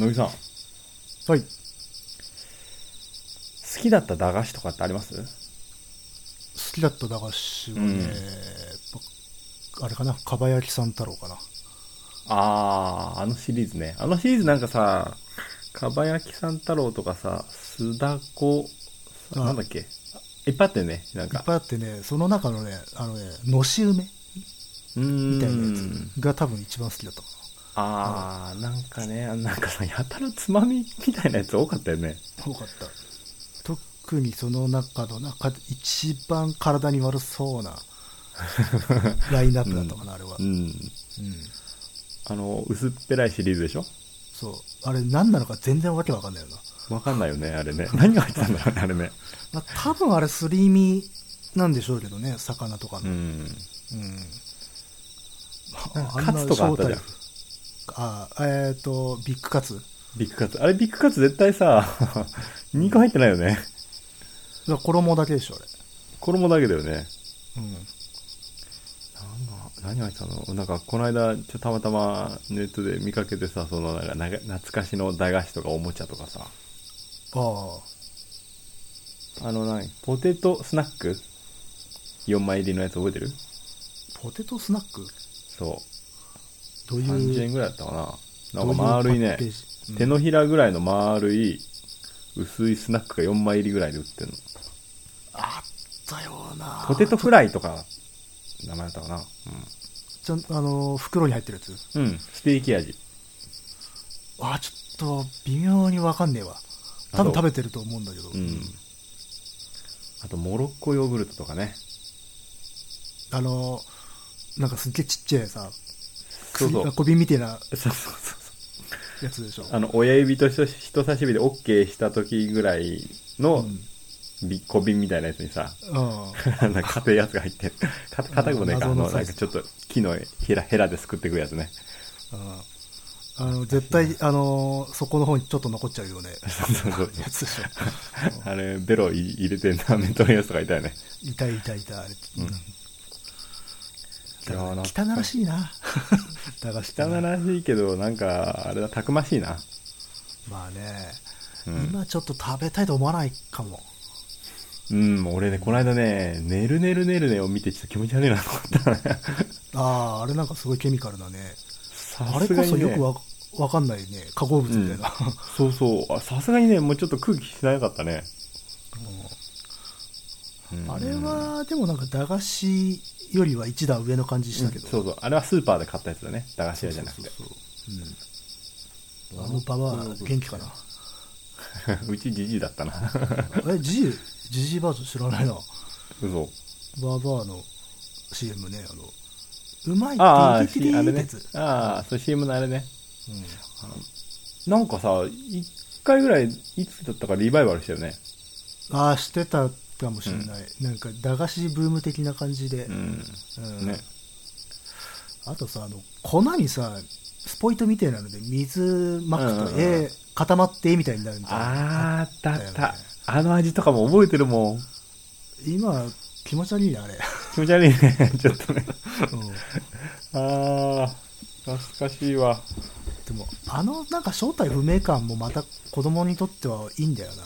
野木さん、好はい。きだった駄菓子とかってあります？好きだった駄菓子はね、うんあれかな、かば焼きさん太郎かな。あー、あのシリーズね。あのシリーズなんかさ、かばやきさん太郎とかさ、すだこ、なんだっけ？いっぱいあったよね。なんいっか。ぱいあってね、その中のね、あのね、のし梅うーん。みたいなやつが多分一番好きだったかあー、なんかね、なんかさ、やたらつまみみたいなやつ多かったよね。な。多かった。特にその中の中で一番体に悪そうな ラインナップだったかな、あれは。ううん。ん。あの、薄っぺらいシリーズでしょ？そう。あれ何なのか全然わけわかんないよな。わかんないよね、あれね。何が入ってたんだろうね、あれね。まあ、多分あれすり身なんでしょうけどね、魚とかの。うん。うん。カツとかあったじゃんあ、えっ、と、ビッグカツ。ビッグカツ。あれビッグカツ絶対さ、2個入ってないよね。だ衣だけでしょ、あれ。衣だけだよね。うん。なんだ何入ってたの？なんか、この間、ちょたまたまネットで見かけてさ、その、なんか、懐かしの駄菓子とかおもちゃとかさ、ああ。あの、何？ポテトスナック ?4 枚入りのやつ覚えてる？ポテトスナック？そう。どういう。30円ぐらいだったかな。なんか丸いねうん手のひらぐらいの丸い、薄いスナックが4枚入りぐらいで売ってるの。あったような。ポテトフライとか、名前だったかな。ちゃんあの、袋に入ってるやつ？うん。うん。ステーキ味。あ、ちょっと、微妙にわかんねえわ。多分食べてると思うんだけど。うん。あと、モロッコヨーグルトとかね。あの、なんかすっげえちっちゃいさ、そうそう。小瓶みたいなそうそうそう。やつでしょ。あの、親指と人人差し指で OK した時ぐらいの、小瓶みたいなやつにさ、うん。なんか硬いやつが入って、か硬くもねえか、あの、なんかちょっと木のヘラ、ヘラですくっていくやつね。うんあの、絶対、あの、そこの方にちょっと残っちゃうよね。そうそうそう。やつでしょ。あれ、ベロい入れて舐めとるやつとかいたよね。いたいたいた、あれ。うん汚らしいな。駄菓子ってな汚らしいけど、なんか、あれだ、たくましいな。まあね、うん。今ちょっと食べたいと思わないかも。うん、俺ね、この間ね、ねるねるねるねを見てちょっと気持ち悪いなと思ったね。ああ、あれなんかすごいケミカルだね。あされこすがにねそよくわわかんないね。化合物みたいな。そうそう。あさすがにね、もうちょっと空気しなかったね。うんあれは、でもなんか駄菓子よりは一段上の感じしたけど。そうそう。あれはスーパーで買ったやつだね。駄菓子屋じゃなくて。そうそうそううん。あのババア元気かな？うちじじいだったな。え、ジジジジイバージョン知らないな。嘘。ババアの CM ね、あの、うまいああ、って言しあれねってやつ。。ああ、そう CM のあれね。うんなんかさ、一回ぐらい、いつだったかリバイバルしたよね。ああ、してたかもしれない。なんか、駄菓子ブーム的な感じで。うん。うんね。あとさ、あの、粉にさ、スポイトみたいなので水まくと、うんうんうんえー固まって絵みたいになるみたいな。あったあったね。あの味とかも覚えてるもん。今、気持ち悪いね、あれ。気持ち悪いね。ちょっとね。うんああ、懐かしいわ。でも、あの、なんか正体不明感もまた子供にとってはいいんだよな。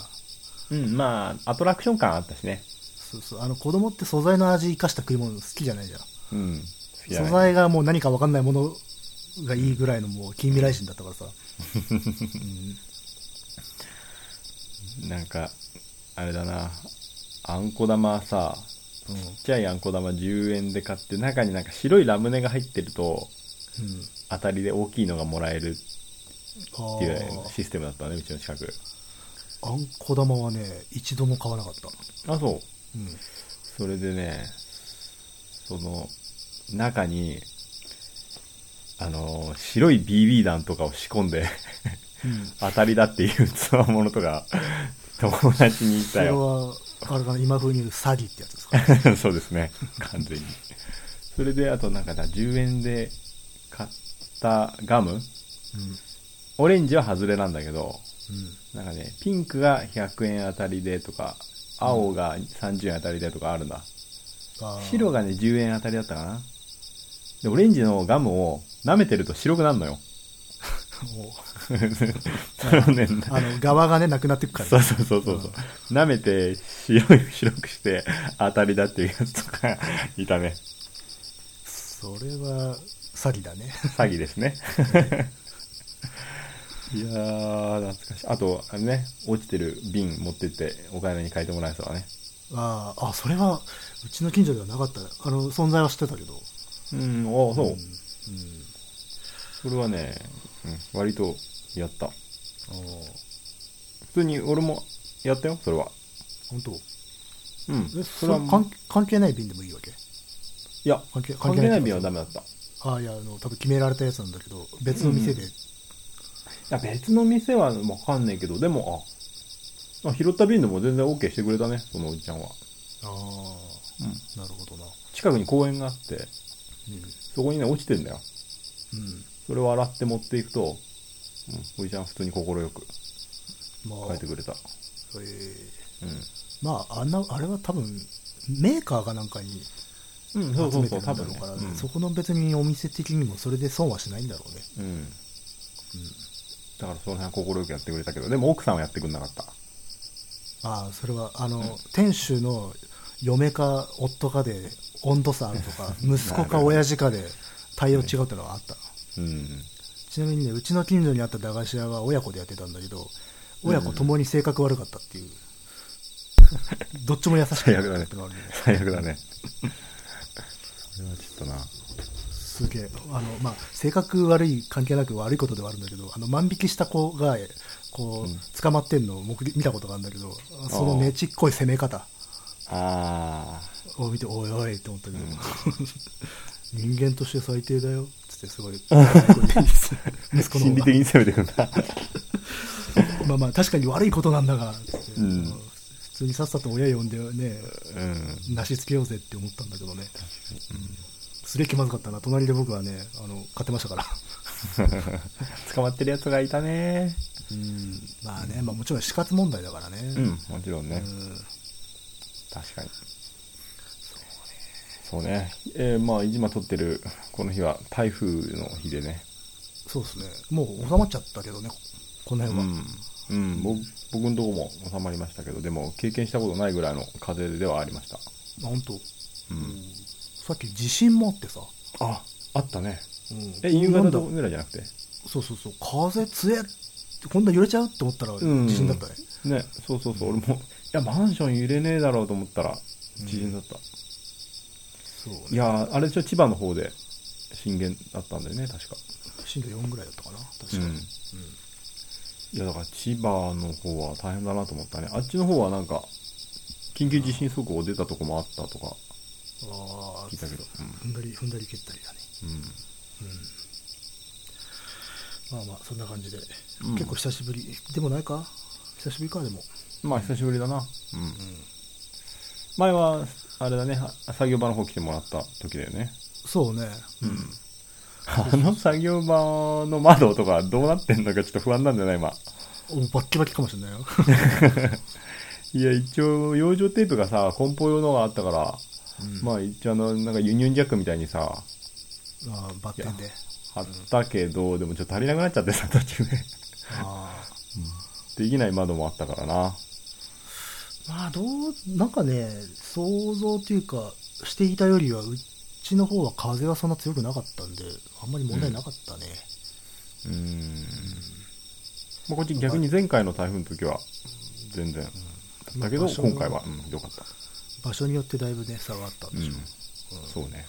うん、まあ、アトラクション感あったしね。そうそう。あの、子供って素材の味生かした食い物好きじゃないじゃん。うん。素材がもう何か分かんないものがいいぐらいのもう近未来人だったからさ。なんか、あれだな。あんこ玉さ、うん。うん。ちっちゃいあんこ玉10円で買って、中になんか白いラムネが入ってると、うん。当たりで大きいのがもらえるあっていうーシステムだったね、うちの近く。あんこ玉はね、一度も買わなかった。あ、そう。うん。それでね、その、中に、あの、白い BB 弾とかを仕込んで、うん。当たりだっていうつわものとか、友達に言っそれたよ。は、あれかな、今風に言う詐欺ってやつですか？そうですね、完全に。それで、あとなんかな、10円で買ったガム？うん。オレンジは外れなんだけど、うん。なんかね、ピンクが100円当たりでとか、青が30円当たりでとかあるんだ。あー白がね、10円当たりだったかな。で、オレンジのガムを舐めてると白くなるのよ。そね、あの、側がね、なくなってくから、そうそうそうそうそう。舐めて白い、白くして当たりだっていうやつとかいたね。それは、詐欺だね。詐欺ですね。いやー、懐かしい。あと、あれね、落ちてる瓶持ってって、お金に変えてもらえそうだね。ああ、あ、それは、うちの近所ではなかった。あの、存在は知ってたけど。うん、あそう。うん。それはね、うん、割とやった。ああ、普通に俺もやったよ、それは。本当？うん。え、それは関関係ない便でもいいわけ？いや、関係関係ない瓶はダメだった。いああ、いや、あの、多分決められたやつなんだけど、別の店で、や、別の店はわかんないけど、でも、あ、あ拾った瓶でも全然 OK してくれたね、そのおじちゃんは。ああ、うん。なるほどな。近くに公園があって、うそこにね、落ちてんだよ。ん。うん。それを洗って持っていくと、うん、おじちゃん普通に快くまあ、変えてくれた。えうん。ーまあ、あんな、あれは多分、メーカーがなんかにうん、集そうそうそう、ねろうんそこの別にお店的にもそれで損はしないんだろうね。うん。だからその辺は快くやってくれたけど、でも奥さんはやってくれなかった。ああ、それは、あの、店主の嫁か夫かで温度差あるとか、息子か親父かで対応違うってのはあった。うん。ちなみにね、うちの近所にあった駄菓子屋は親子でやってたんだけど、親子ともに性格悪かったっていう。どっちも優しくなかったってのがあるんで、最悪だね。それはちょっとな。すげえ。あの、まあ、性格悪い関係なく悪いことではあるんだけど、あの、万引きした子が、こうんう、捕まってんのを見たことがあるんだけど、そのねちっこい攻め方あを見て、おいおいって思ったけど、うん 人間として最低だよ、つってすごい、息ー。子の心理的に攻めてくんだ。まあまあ、確かに悪いことなんだが、つって、うん普通にさっさと親呼んでね、うん。なしつけようぜって思ったんだけどね。すげえ気まずかったな。隣で僕はね、あの、買ってましたから。捕まってるやつがいたね。うん。まあね、まあもちろん死活問題だからね。うん、もちろんね。うん確かに。そうね。えー、まあ、今撮ってる、この日は台風の日でね。そうですね。もう収まっちゃったけどね、このう辺は。ん。うん、僕僕のとこも収まりましたけど、でも経験したことないぐらいの風ではありました。あ、本当。うん。さっき地震もあってさ。あ、あったね。うんえ、夕方ぐらいじゃなくて？そうそうそう。風強えって、こんな揺れちゃうって思ったらうん地震だったね。ね、そうそうそう、俺も、いや、マンション揺れねえだろうと思ったら、地震だった。そうね。いやー、あれでしょ、千葉の方で震源だったんだよね、確か。震度4ぐらいだったかな。確かに。うんいや、だから千葉の方は大変だなと思ったね。あっちの方はなんか、緊急地震速報出たとこもあったとか聞いたけど。踏んだり、踏んだり蹴ったりだね。うん。うん。まあまあ、そんな感じで。うん結構久しぶり。でもないか？久しぶりか、でも。まあ、久しぶりだな。うん。前は、あれだね、は作業場の方来てもらった時だよね。そうね。うん。あの作業場の窓とかどうなってんのかちょっと不安なんだよな、今。おバッキバキかもしれないよ。いや、一応、養生テープがさ、梱包用のがあったから、まあ一応あの、なんかユニオンジャックみたいにさ、ああ、バッテンで。貼ったけど、でもちょっと足りなくなっちゃってさ、途中で。ああ。できない窓もあったからな。まあ、どう、なんかね、想像っていうか、していたよりは、うちの方は風はそんな強くなかったんで、あんまり問題なかったね。うーん。まあこっち逆に前回の台風の時は、全然。だけど、今回は、うん、よかった。場所によってだいぶね、差があったんでしょう。うんそうね。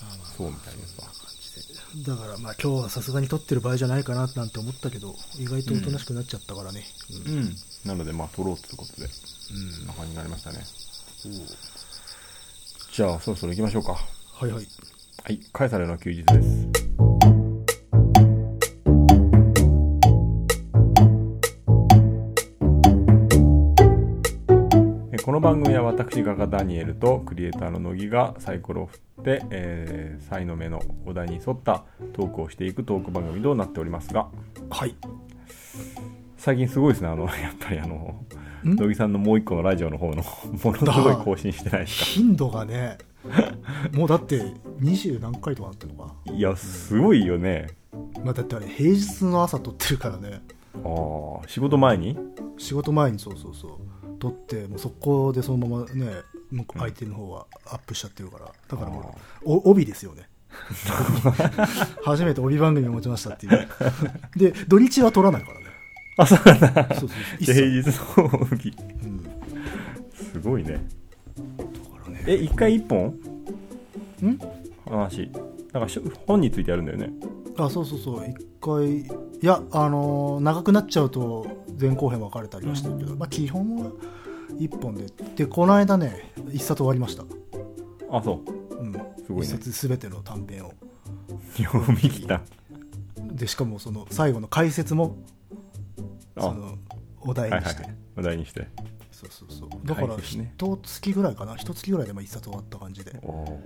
まあまあそうみたいですわ。感じでだからまあ今日はさすがに撮ってる場合じゃないかななんて思ったけど、意外とおとなしくなっちゃったからね。ううんん。なので、まあ、撮ろうということで、うんな感じになりましたね。じゃあ、そろそろ行きましょうか。はいはい。はい、カエサルの休日です。この番組は私画家ダニエルとクリエイターの乃木がサイコロを振って、えー、才の目のお題に沿ったトークをしていくトーク番組となっておりますがはい。最近すごいですね。あの やっぱりあのん？乃木さんのもう一個のラジオの方のものすごい更新してないですか？頻度がね、もうだって20何回とかなってるのかいやすごいよね。まあだってあれ平日の朝撮ってるからね。ああ仕事前に？仕事前にそうそうそう撮ってもう速攻でそのままね向こう相手の方はアップしちゃってるから。だからもうお帯ですよね。初めて帯番組を持ちましたっていう。で土日は撮らないからね。あそうなんだ。そうそう一平切日の帯。うん、だすごいね。からね。え一回一本？ん？話なんか本についてやるんだよねあそうそうそう。一回いやあのー長くなっちゃうと前後編分かれたりはしてるけど、まあ基本は一本で。でこの間ね一冊終わりました、あそう。うん、すごいね。一冊すべての短編を。読み切った。でしかもその最後の解説もあ。そのお題にして、はいはいはい。お題にして。そうそうそう。だから解説ね。一月ぐらいかな。一月ぐらいでまあ一冊終わった感じで、おお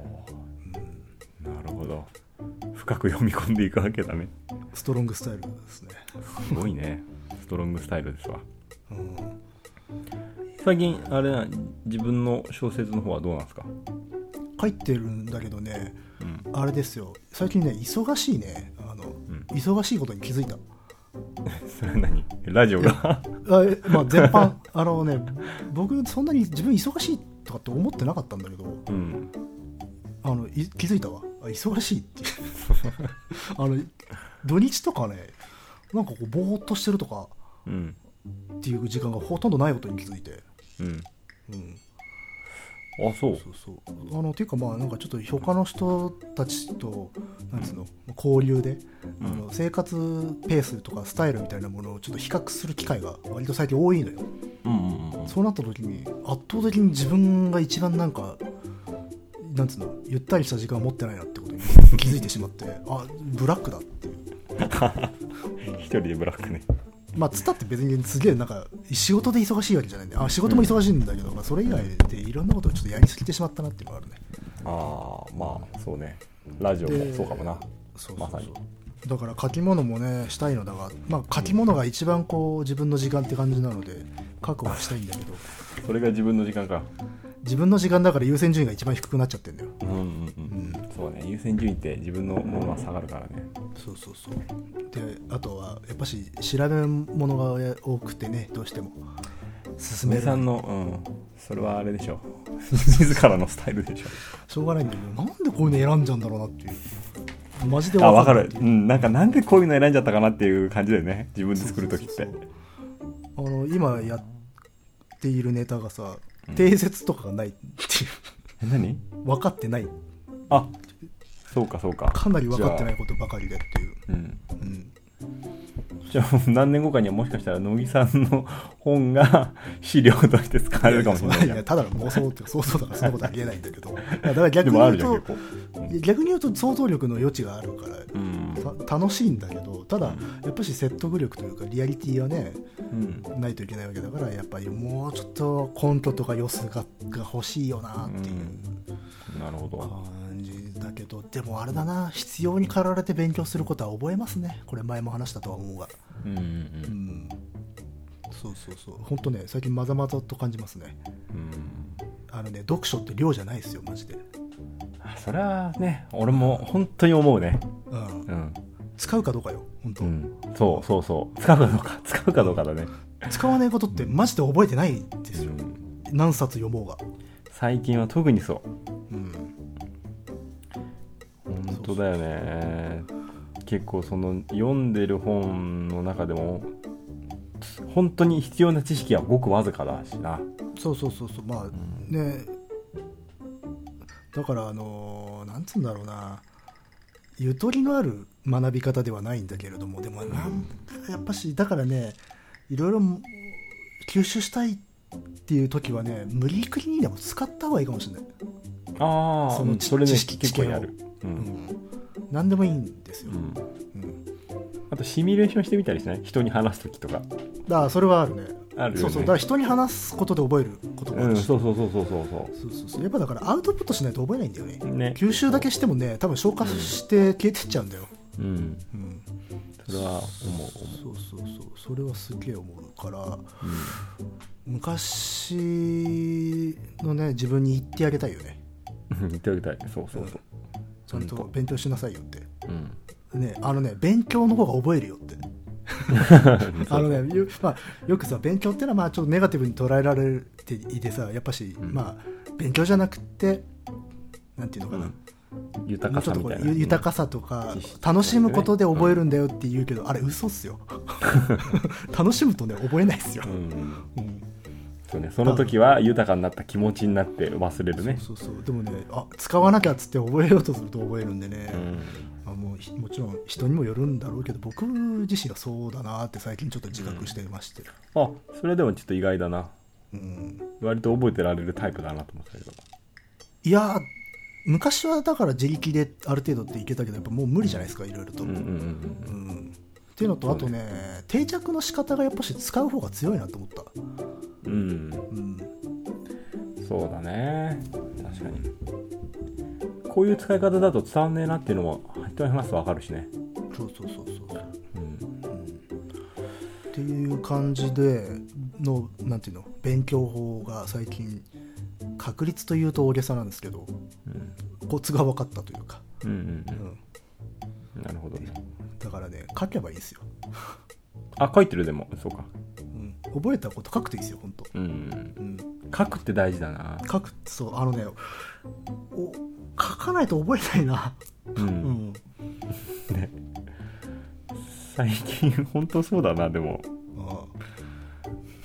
うん。ーなるほど深く読み込んでいくわけだね。ストロングスタイルですね、すごいね。ストロングスタイルですわ。うん、最近あれな自分の小説の方はどうなんですか？書いてるんだけどねうん。あれですよ。最近ね忙しいね。あの、ん。忙しいことに気づいた。それ何？ラジオが？あえまあ全般。あのね僕そんなに自分忙しいとかって思ってなかったんだけどうん。あのい気づいたわあ忙しいって。い うあの土日とかねなんかこうぼーっとしてるとかうんっていう時間がほとんどないことに気づいて、うん。うん、あそう。そうそう。あのっていうかまあなんかちょっと他の人たちとなんつうの交流で、うん。あの生活ペースとかスタイルみたいなものをちょっと比較する機会が割と最近多いのよ。うんうんうん。そうなった時に圧倒的に自分が一番なんかなんつうのゆったりした時間を持ってないなってことに 気づいてしまってあブラックだって。い う一人でブラックね。まあつったって別にすげえなんか仕事で忙しいわけじゃないんであ仕事も忙しいんだけど、まあ、それ以外でいろんなことをちょっとやりすぎてしまったなっていうのがあるね。ああまあそうね。ラジオもそうかもな。そうそうそう。まさに。だから書き物もねしたいのだが、まあ、書き物が一番こう自分の時間って感じなので確保したいんだけど。それが自分の時間か自分の時間だから優先順位が一番低くなっちゃってんだよ。うんうんうん、うんそうね。優先順位って自分のものは下がるからね。そうそうそう。であとはやっぱし調べ物が多くてねどうしても。進めさんの。うん。それはあれでしょ 自らのスタイルでしょしょうがないんだけどなんでこういうの選んじゃうんだろうなっていう。マジであ分かる。うん。なんかなんでこういうの選んじゃったかなっていう感じだよね。自分で作る時って。あの今やっているネタがさうん定説とかがないっていえ何？う分かってない。あそうかそうか。かなり分かってないことばかりでっていう、うんうん、じゃあ何年後かにはもしかしたら乃木さんの本が資料として使われるかもしれないいやただの妄想って想像だからそんなことありえないんだけど。だから逆に言うと逆に言うと想像力の余地があるからうん。た楽しいんだけどただやっぱし説得力というかリアリティはねうん。ないといけないわけだからやっぱりもうちょっとコントとか様子がが欲しいよなっていうなるほど。感じだけどでもあれだな必要に駆られて勉強することは覚えますね。これ前も話したとは思うがうんうんうん。そうそうそう。本当ね最近まざまざと感じますね。うん。あのね読書って量じゃないですよマジで、あそれはね俺も本当に思うね。うん。う、ん、使うかどうかよ本当、うん、そうそうそう。使うかどうか使うかどうかだね、使わないことってマジで覚えてないんですよ、うん、何冊読もうが。最近は特にそう。うん。本当だよね結構その読んでる本の中でも本当に必要な知識はごくわずかだしな、そうそうそうそう。まあうんね。だからあのーなんつうんだろうな。ゆとりのある学び方ではないんだけれどもでもなんかやっぱしだからねいろいろ吸収したいっていう時はね無理くりにでも使った方がいいかもしれない、ああそのそれね知識結構やる、ううんん、何でもいいんですよ、うん、うん。あとシミュレーションしてみたりしない？人に話す時とか。だからそれはあるね。あるよね。そうそう。だから人に話すことで覚えることもあうんるし、そうそうそうそうそそうそうそう。やっぱだからアウトプットしないと覚えないんだよね。うね。吸収だけしてもね多分消化して消えてっちゃうんだよ、うん。うん、それは思う。思そうそうそう。それはすげえ思う。からう、昔のね自分に言ってあげたいよね。言ってあげたい。そうそうそうちゃんと勉強しなさいよって。うん。ねあのね勉強の方が覚えるよって。あのねよ,、まあ、よくさ勉強ってのはまあちょっとネガティブに捉えられていてさやっぱし、うん。まあ勉強じゃなくてなんていうのかな、うん。豊かさみたいうなゆ豊かさとか楽しむことで覚えるんだよって言うけど、あれ嘘っすよ。楽しむとね覚えないっすよ、うん。うんそうね。その時は豊かになった気持ちになって忘れるね。そうそうでもねあ使わなきゃっつって覚えようとすると覚えるんでね、うん。あもうひもちろん人にもよるんだろうけど僕自身はそうだなって最近ちょっと自覚してまして、あそれでもちょっと意外だな。うん、割と覚えてられるタイプだなと思ってたけど。いやー昔はだから自力である程度っていけたけどやっぱもう無理じゃないですかいろいろと、うんうんうん。うんっていうのとあとね定着の仕方がやっぱし使う方が強いなと思った、うん。うん。うん、そうだね。確かに。こういう使い方だと伝わんねえなっていうのも人に話すと分かるしね。そうそうそうそう。うん。っていう感じでのなんていうの勉強法が最近確率というと大げさなんですけどうん。コツが分かったというか、うんうんうん、うん。なるほどねだからね書けばいいんですよ、あ書いてるでも。そうか。うん、覚えたこと書くといいですよ本当、うん。うん、書くって大事だな。書くそうあのねお書かないと覚えないな、ううん。ん、ね。最近本当そうだなでも。あ。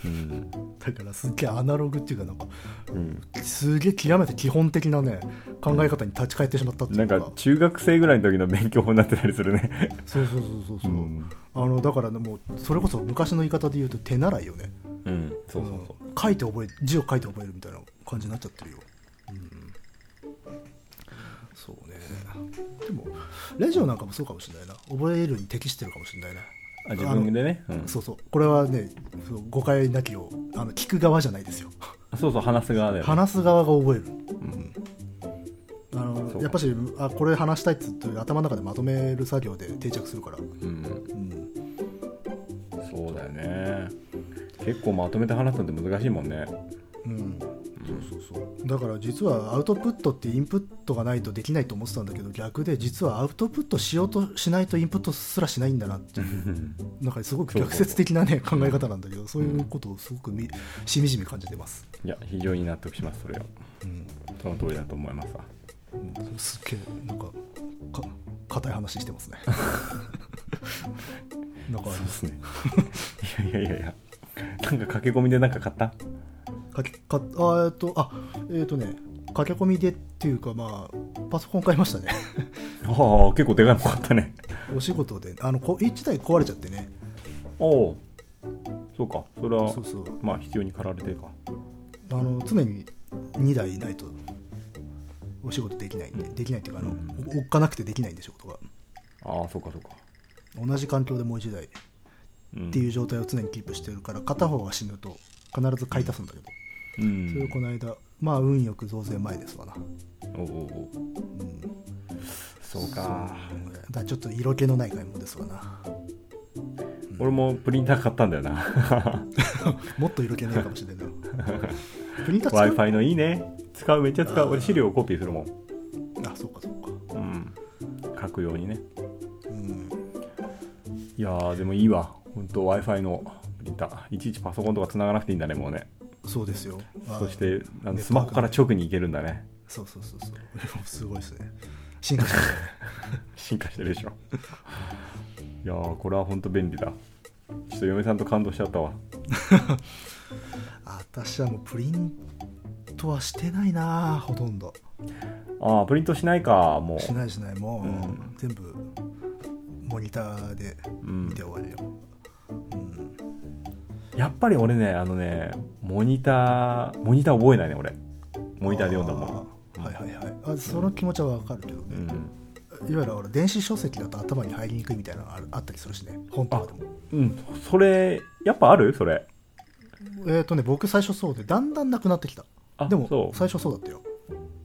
うんだからすっげえアナログっていうかなんかうん。すげえ極めて基本的なね考え方に立ち返ってしまったっていなか。うんか中学生ぐらいの時の勉強法になってたりするね。そうそうそうそうそう、うん。あのだからねもうそれこそ昔の言い方で言うと手習いよね。うん。そうそうそう。うん書いて覚え字を書いて覚えるみたいな感じになっちゃってるよ、うん、そうね。でもラジオなんかもそうかもしれないな。覚えるに適してるかもしれないなあ自分でね。うん。そうそう。これはね誤解なきをあの聞く側じゃないですよ。そうそう話す側だよね。話す側が覚える、うん。あのやっぱしあこれ話したいっつって頭の中でまとめる作業で定着するから、うん。うん、そうだよね。結構まとめて話すのって難しいもんね。うん、そうだから実はアウトプットってインプットがないとできないと思ってたんだけど逆で実はアウトプットしようとしないとインプットすらしないんだなっていう。なんかすごく逆説的なね考え方なんだけどそういうことをすごくみしみじみ感じてます、いや非常に納得します。それはうんその通りだと思います。わうん。すっげえなんかか硬い話してますね。なんかありますね。いやいやいやいや。なんか駆け込みでなんか買った？かけかあえっとあえっ、とね駆け込みでっていうかまあパソコン買いましたね。ああ結構でかいの買ったね。お仕事で。あのこ1台壊れちゃってね。おおそうか。それはそうそう。まあ必要に駆られてか。あの常に2台いないとお仕事できないんでできないっていうかあの、うん。おっかなくてできないんで仕事が。ああそうかそうか。同じ環境でもう1台っうんていう状態を常にキープしてるから片方が死ぬと必ず買い足すんだけど、うんそれをこの間まあ運よく増税前ですわな、おうおうん、そうか。だちょっと色気のない買い物ですわな。俺もプリンター買ったんだよな。もっと色気ないかもしれないな。プリンター w i 使 f i のいいね。使うめっちゃ使う。俺資料をコピーするもん。うあそうかそうか。うん。書くようにね。うん。いやーでもいいわ。本当 w i f i のプリンター。いちいちパソコンとか繋がなくていいんだねもうねそうですよ。あそしてあのスマホから直に行けるんだね。そうそうそうそう。すごいですね。進化しましたね。進化してるでしょ。いやーこれは本当便利だ。ちょっと嫁さんと感動しちゃったわ。あ私はもうプリントはしてないなほとんど。ああプリントしないかもしないしない。もう、うん。全部モニターでう、うん見て、終わりよ、うんやっぱり俺ねあのねモニターモニター覚えないね俺。モニターで読んだもん。はいはいはい。あその気持ちはわかるけどね、うん。いわゆる俺電子書籍だと頭に入りにくいみたいなのがあったりするしね。本とかでも。うん。それやっぱある？それ。えっ、とね僕最初そうでだんだんなくなってきた。あでも最初そうだったよ。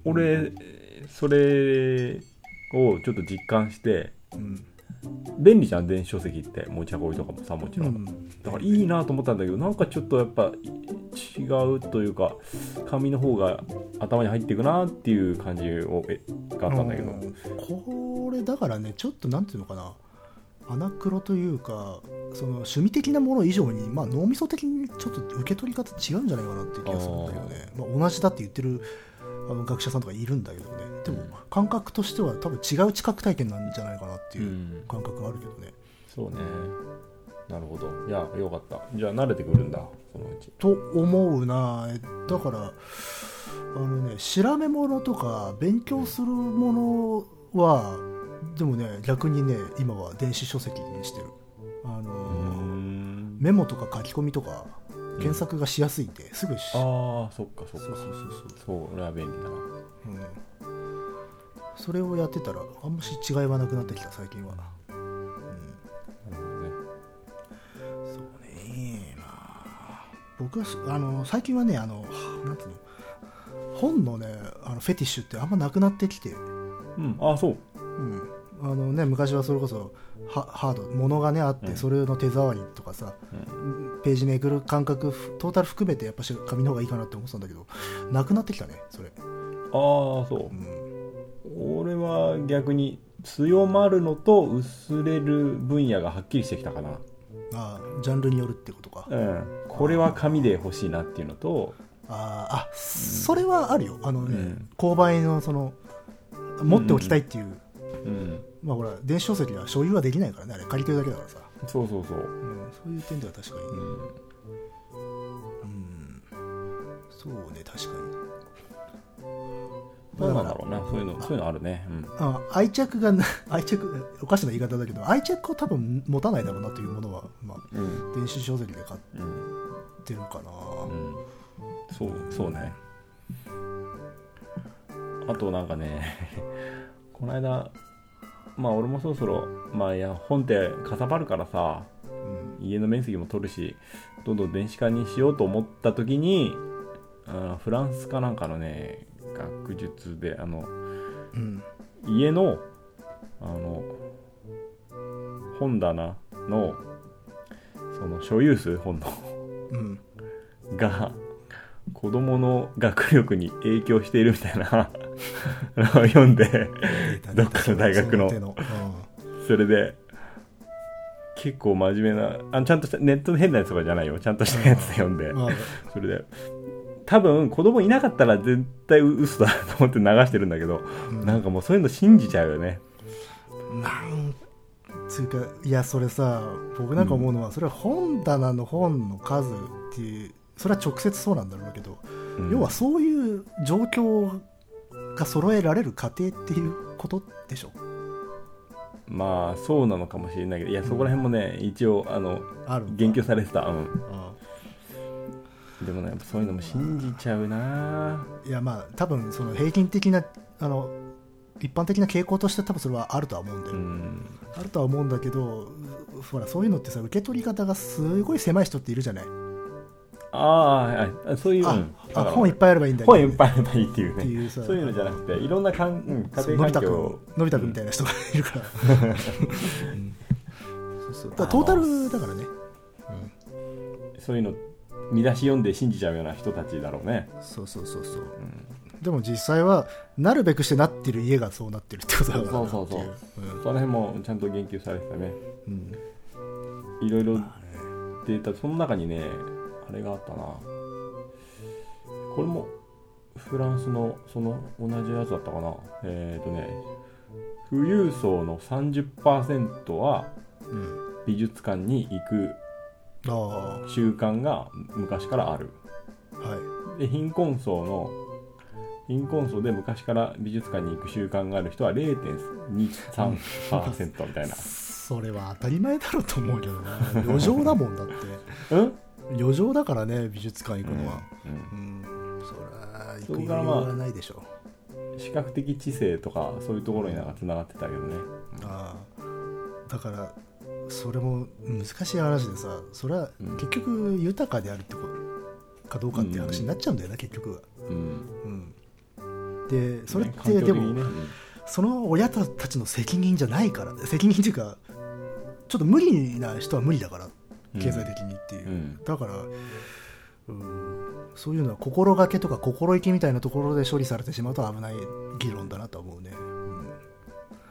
俺それをちょっと実感してうん、便利じゃん電子書籍って持ち運びとかもさもちろん、うん、だからいいなと思ったんだけどなんかちょっとやっぱ違うというか紙の方が頭に入っていくなっていう感じをえがあったんだけど、うん。これだからねちょっとなんていうのかな。アナクロというかその趣味的なもの以上に、まあ、脳みそ的にちょっと受け取り方違うんじゃないかなっていう気がするんだけどね。まあ、同じだって言ってるあの学者さんとかいるんだけどね。でもうん感覚としては多分違う知覚体験なんじゃないかなってういうん。感覚があるけどね、そうね。なるほど。いやよかった。じゃあ慣れてくるんだそのうちと思うな。えだからあのね調べ物とか勉強するものはでもね逆にね今は電子書籍にしてる。あのん。メモとか書き込みとか検索がしやすいんで、すぐしああそっかそっか。そうそうそうそうそれは便利だな。そう、うん、それをやってたらあんまし違いはなくなってきた最近は、うん、なるほどねそうね。まあ僕はあの最近はねあのなんつうの本のねあのフェティッシュってあんまなくなってきて、うん。ああそう。うん。あのね、昔はそれこそハハード物がねあって、うん。それの手触りとかさうんページめくる感覚トータル含めてやっぱし紙の方がいいかなって思ってたんだけどなくなってきたねそれ、ああそう。うん、俺は逆に強まるのと薄れる分野がはっきりしてきたかな。ああジャンルによるってことか、うん。これは紙で欲しいなっていうのと。あああそれはあるよ。あのね、うん。購買のその持っておきたいっていう、うん。まあほら電子書籍は所有はできないからねあれ。借りてるだけだからさ、そうそうそう、うん、そういう点では確かに、うん、うん、そうね確かに。どうなんだろうなそういうのそういうのあるね。うん。あ愛着がな愛着おかしな言い方だけど愛着を多分持たないだろうなというものは、まあ、うん。電子書籍で買っうんてるかな、うん。そうそうね。あとなんかね この間まあ俺もそろそろまあいや本ってかさばるからさうん。家の面積も取るしどんどん電子化にしようと思った時にあフランスかなんかのね学術であのうん。家のあの本棚のその所有数本のうん。が子供の学力に影響しているみたいな読んでどっかの大学の。それで結構真面目なあちゃんとしたネットの変なやつとかじゃないよ。ちゃんとしたやつ読んで。うん。まあ。それで多分子供いなかったら絶対嘘だと思って流してるんだけどうん。なんかもうそういうの信じちゃうよね。なんつうかいやそれさ僕なんか思うのは、それは本棚の本の数っていうそれは直接そうなんだろうけど、うん。要はそういう状況が揃えられる過程っていうことでしょ？まあそうなのかもしれないけどいやそこら辺もね一応あの言及されてた、うん、あでもねやっぱそういうのも信じちゃうな。いやまあ多分その平均的なあの一般的な傾向として多分それはあるとは思うんだよ、うん。あるとは思うんだけどうほらそういうのってさ受け取り方がすごい狭い人っているじゃないああそういう、あ、うん。あ本いっぱいあればいいんだ。けど本いっぱいあればいいっていうね。いうさそういうのじゃなくていろんなかん、うん、家庭環境のび太くんみたいな人がいるから、うん。そうそう。トータルだからね、そういうの見出し読んで信じちゃうような人たちだろうね、そうそうそうそう。うん、でも実際はなるべくしてなってる家がそうなってるってことだから。なそうそうそう。っていその辺もちゃんと言及されてたね。うん。うんいろいろデータその中にねあれがあったな。これもフランスのその同じやつだったかな。えっ、とね富裕層の30%はうん美術館に行くあ習慣が昔からある。あはい。で貧困層の貧困層で昔から美術館に行く習慣がある人は0.23%みたいな。それは当たり前だろうと思うけどな。余剰だもんだって。うん？余剰だからね美術館行くのは。うんうん、そりゃ行くそ余裕はないでしょ。視覚的知性とかそういうところになんかつながってたけどね。ああ。だからそれも難しい話でさそれはうん。結局豊かであるってことかどうかっていう話になっちゃうんだよな、結局は、うん。うん、でそれっねてでも、ね。その親たちの責任じゃないから責任っていうかちょっと無理な人は無理だから。うん経済的にっていう、うん。だからうんそういうのは心がけとか心意気みたいなところで処理されてしまうと危ない議論だなと思うね、うん。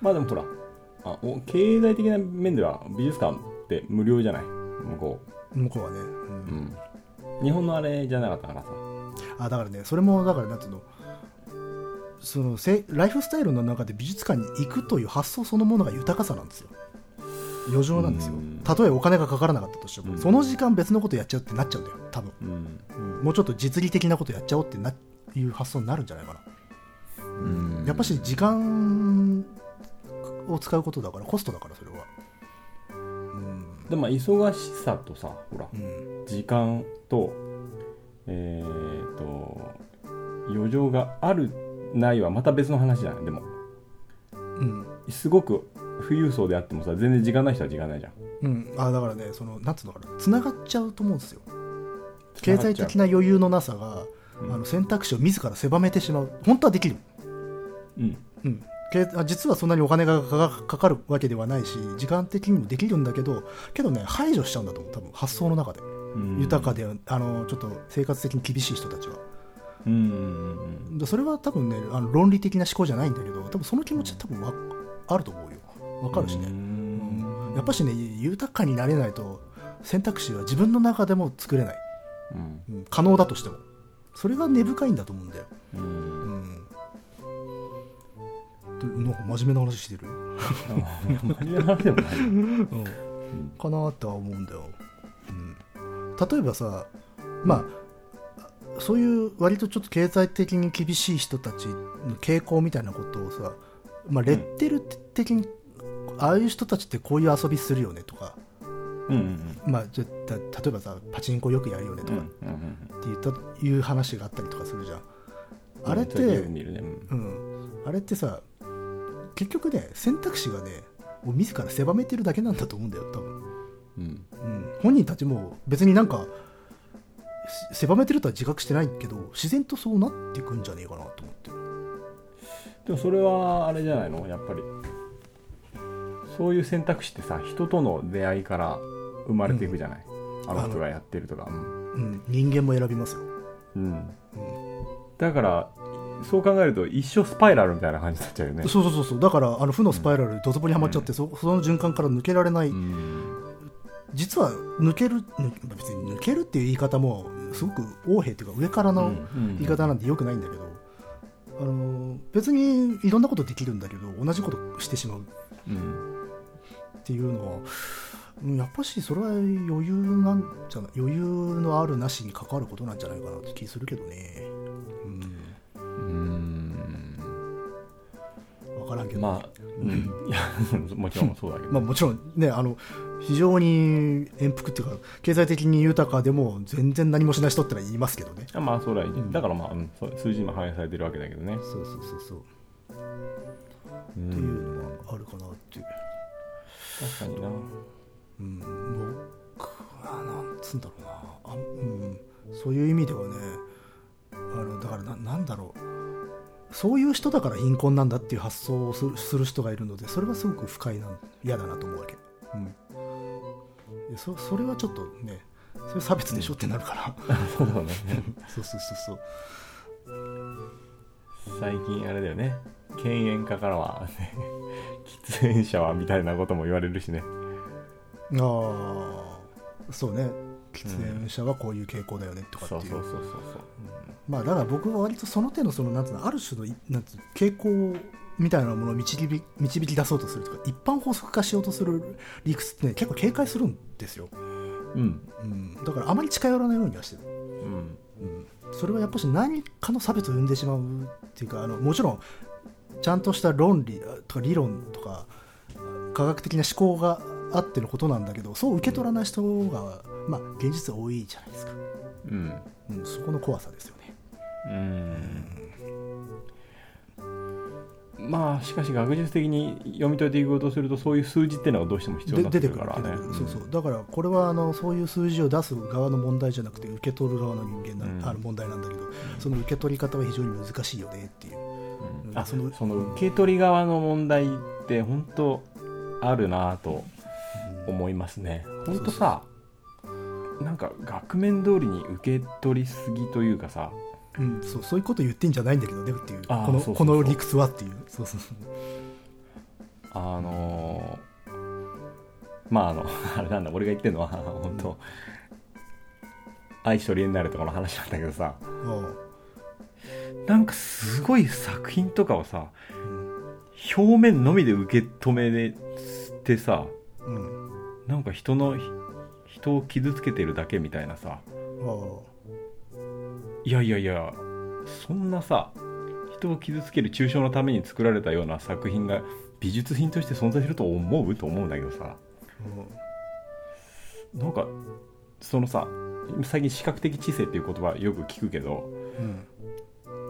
まあでもほらあお経済的な面では美術館って無料じゃない？向こ向こうはね、うん、日本のあれじゃなかったからさ。あだからねそれもだからなんていうの？そのせライフスタイルの中で美術館に行くという発想そのものが豊かさなんですよ余剰なんですよ。うん。たとえお金がかからなかったとしても、うん。その時間別のことやっちゃうってなっちゃうんだよ。多分。うん。もうちょっと実利的なことやっちゃおうってないう発想になるんじゃないかな。うん。やっぱし時間を使うことだからコストだからそれは。うん。でもまあ忙しさとさほらうん。時間とえー、と余剰があるないはまた別の話じゃない？でも。うん。すごく富裕層であってもさ全然時間ない人は時間ないじゃん。うん、あだからねそのなんつうのかな。つながっちゃうと思うんですよ。経済的な余裕のなさが、うん。あの選択肢を自ら狭めてしまう。本当はできる、うん。うん、けあ実はそんなにお金がかかるわけではないし時間的にもできるんだけどけどね排除しちゃうんだと思う。多分発想の中で、うん。豊かであのちょっと生活的に厳しい人たちは。うんそれは多分ねあの論理的な思考じゃないんだけど多分その気持ち多分わあると思うよわかるしね、うん。やっぱしね豊かになれないと選択肢は自分の中でも作れない、うん。うん可能だとしても。それが根深いんだと思うんだよ、ううん。ん、でなんか真面目な話してる、真面目な話でもない。うん、かなとは思うんだよ、うん、例えばさまあそういう割とちょっと経済的に厳しい人たちの傾向みたいなことをさ、まあ、レッテル的に、ああいう人たちってこういう遊びするよねとか、うんうんまあ、じゃた例えばさパチンコよくやるよねとか、うんうんうん。って言ったいう話があったりとかするじゃん、あれって、うん。うん、あれってさ結局ね選択肢がね自ら狭めてるだけなんだと思うんだよ多分、うん。うん、本人たちも別になんかせ狭めてるとは自覚してないけど自然とそうなっていくんじゃねえかなと思ってでもそれはあれじゃないの？やっぱりそういう選択肢ってさ人との出会いから生まれていくじゃない、あの人がやってるとか。うん、人間も選びますよ、うん、うん。だからそう考えると一生スパイラルみたいな感じになっちゃうよね。そうそうそうそう。だからあの負のスパイラルドツボにはまっちゃって、そその循環から抜けられない、うん。実は抜ける抜別に抜けるっていう言い方もすごく横柄っていうか上からの言い方なんてよくないんだけど、あの別にいろんなことできるんだけど同じことしてしまう。うんっていうのはうんやっぱしそれは余裕なんじゃない余裕のあるなしに関わることなんじゃないかなって気するけどね。うん。うん分からんけど、まあ、うん、いや もちろんそうだけど、まあもちろんねあの非常に円福っていうか経済的に豊かでも全然何もしない人ってのは言いますけどね。あまあそれはいい、ん。だからまあ、数字にも反映されてるわけだけどね。そうそうそうそう。うん。っていうのはあるかなって。いう、確かにな。うん、僕はなんつうんだろうな。あ、うん、そういう意味ではねあのだからななんだろう。そういう人だから貧困なんだっていう発想をするする人がいるのでそれはすごく不快な嫌だなと思うわけ、うん、でそそれはちょっとねそれ差別でしょってなるから、そうだね。そうそうそうそう。最近あれだよね犬猿家からは、ね、喫煙者はみたいなことも言われるしねああそうね喫煙者はこういう傾向だよねとかっていうそうそうそうそうまあだから僕は割とその手のそのなんつうのある種のなんつう傾向みたいなものを導き導き出そうとするとか一般法則化しようとする理屈ってね結構警戒するんですよ、うんうん、だからあまり近寄らないようにはしてる、うんうん、それはやっぱし何かの差別を生んでしまうっていうかあのもちろんちゃんとした論理とか理論とか科学的な思考があってのことなんだけどそう受け取らない人が、まあ、現実多いじゃないですか、うん。うん、そこの怖さですよね。うん。まあしかし学術的に読み解いていこうとするとそういう数字っていうのがどうしても必要になってくるからね。出てくるそうそう。だからこれはあのそういう数字を出す側の問題じゃなくて受け取る側の人間な、うん。あの問題なんだけどその受け取り方は非常に難しいよねっていううん。あそそのの受け取り側の問題って本当あるなと思いますね。本当さなんか額面通りに受け取りすぎというかさうん、そうそういうこと言ってんじゃないんだけどねっていうこのこの理屈はっていう。そうそうそう。あのーまああの あれなんだ俺が言ってるのは本当愛しとりになるとかの話なんだけどさなんかすごい作品とかをさ表面のみで受け止めてさうんなんか人の人を傷つけてるだけみたいなさいやいやいやそんなさ人を傷つける抽象のために作られたような作品が美術品として存在すると思う？と思うんだけどさーなんかそのさ最近視覚的知性っていう言葉よく聞くけどうん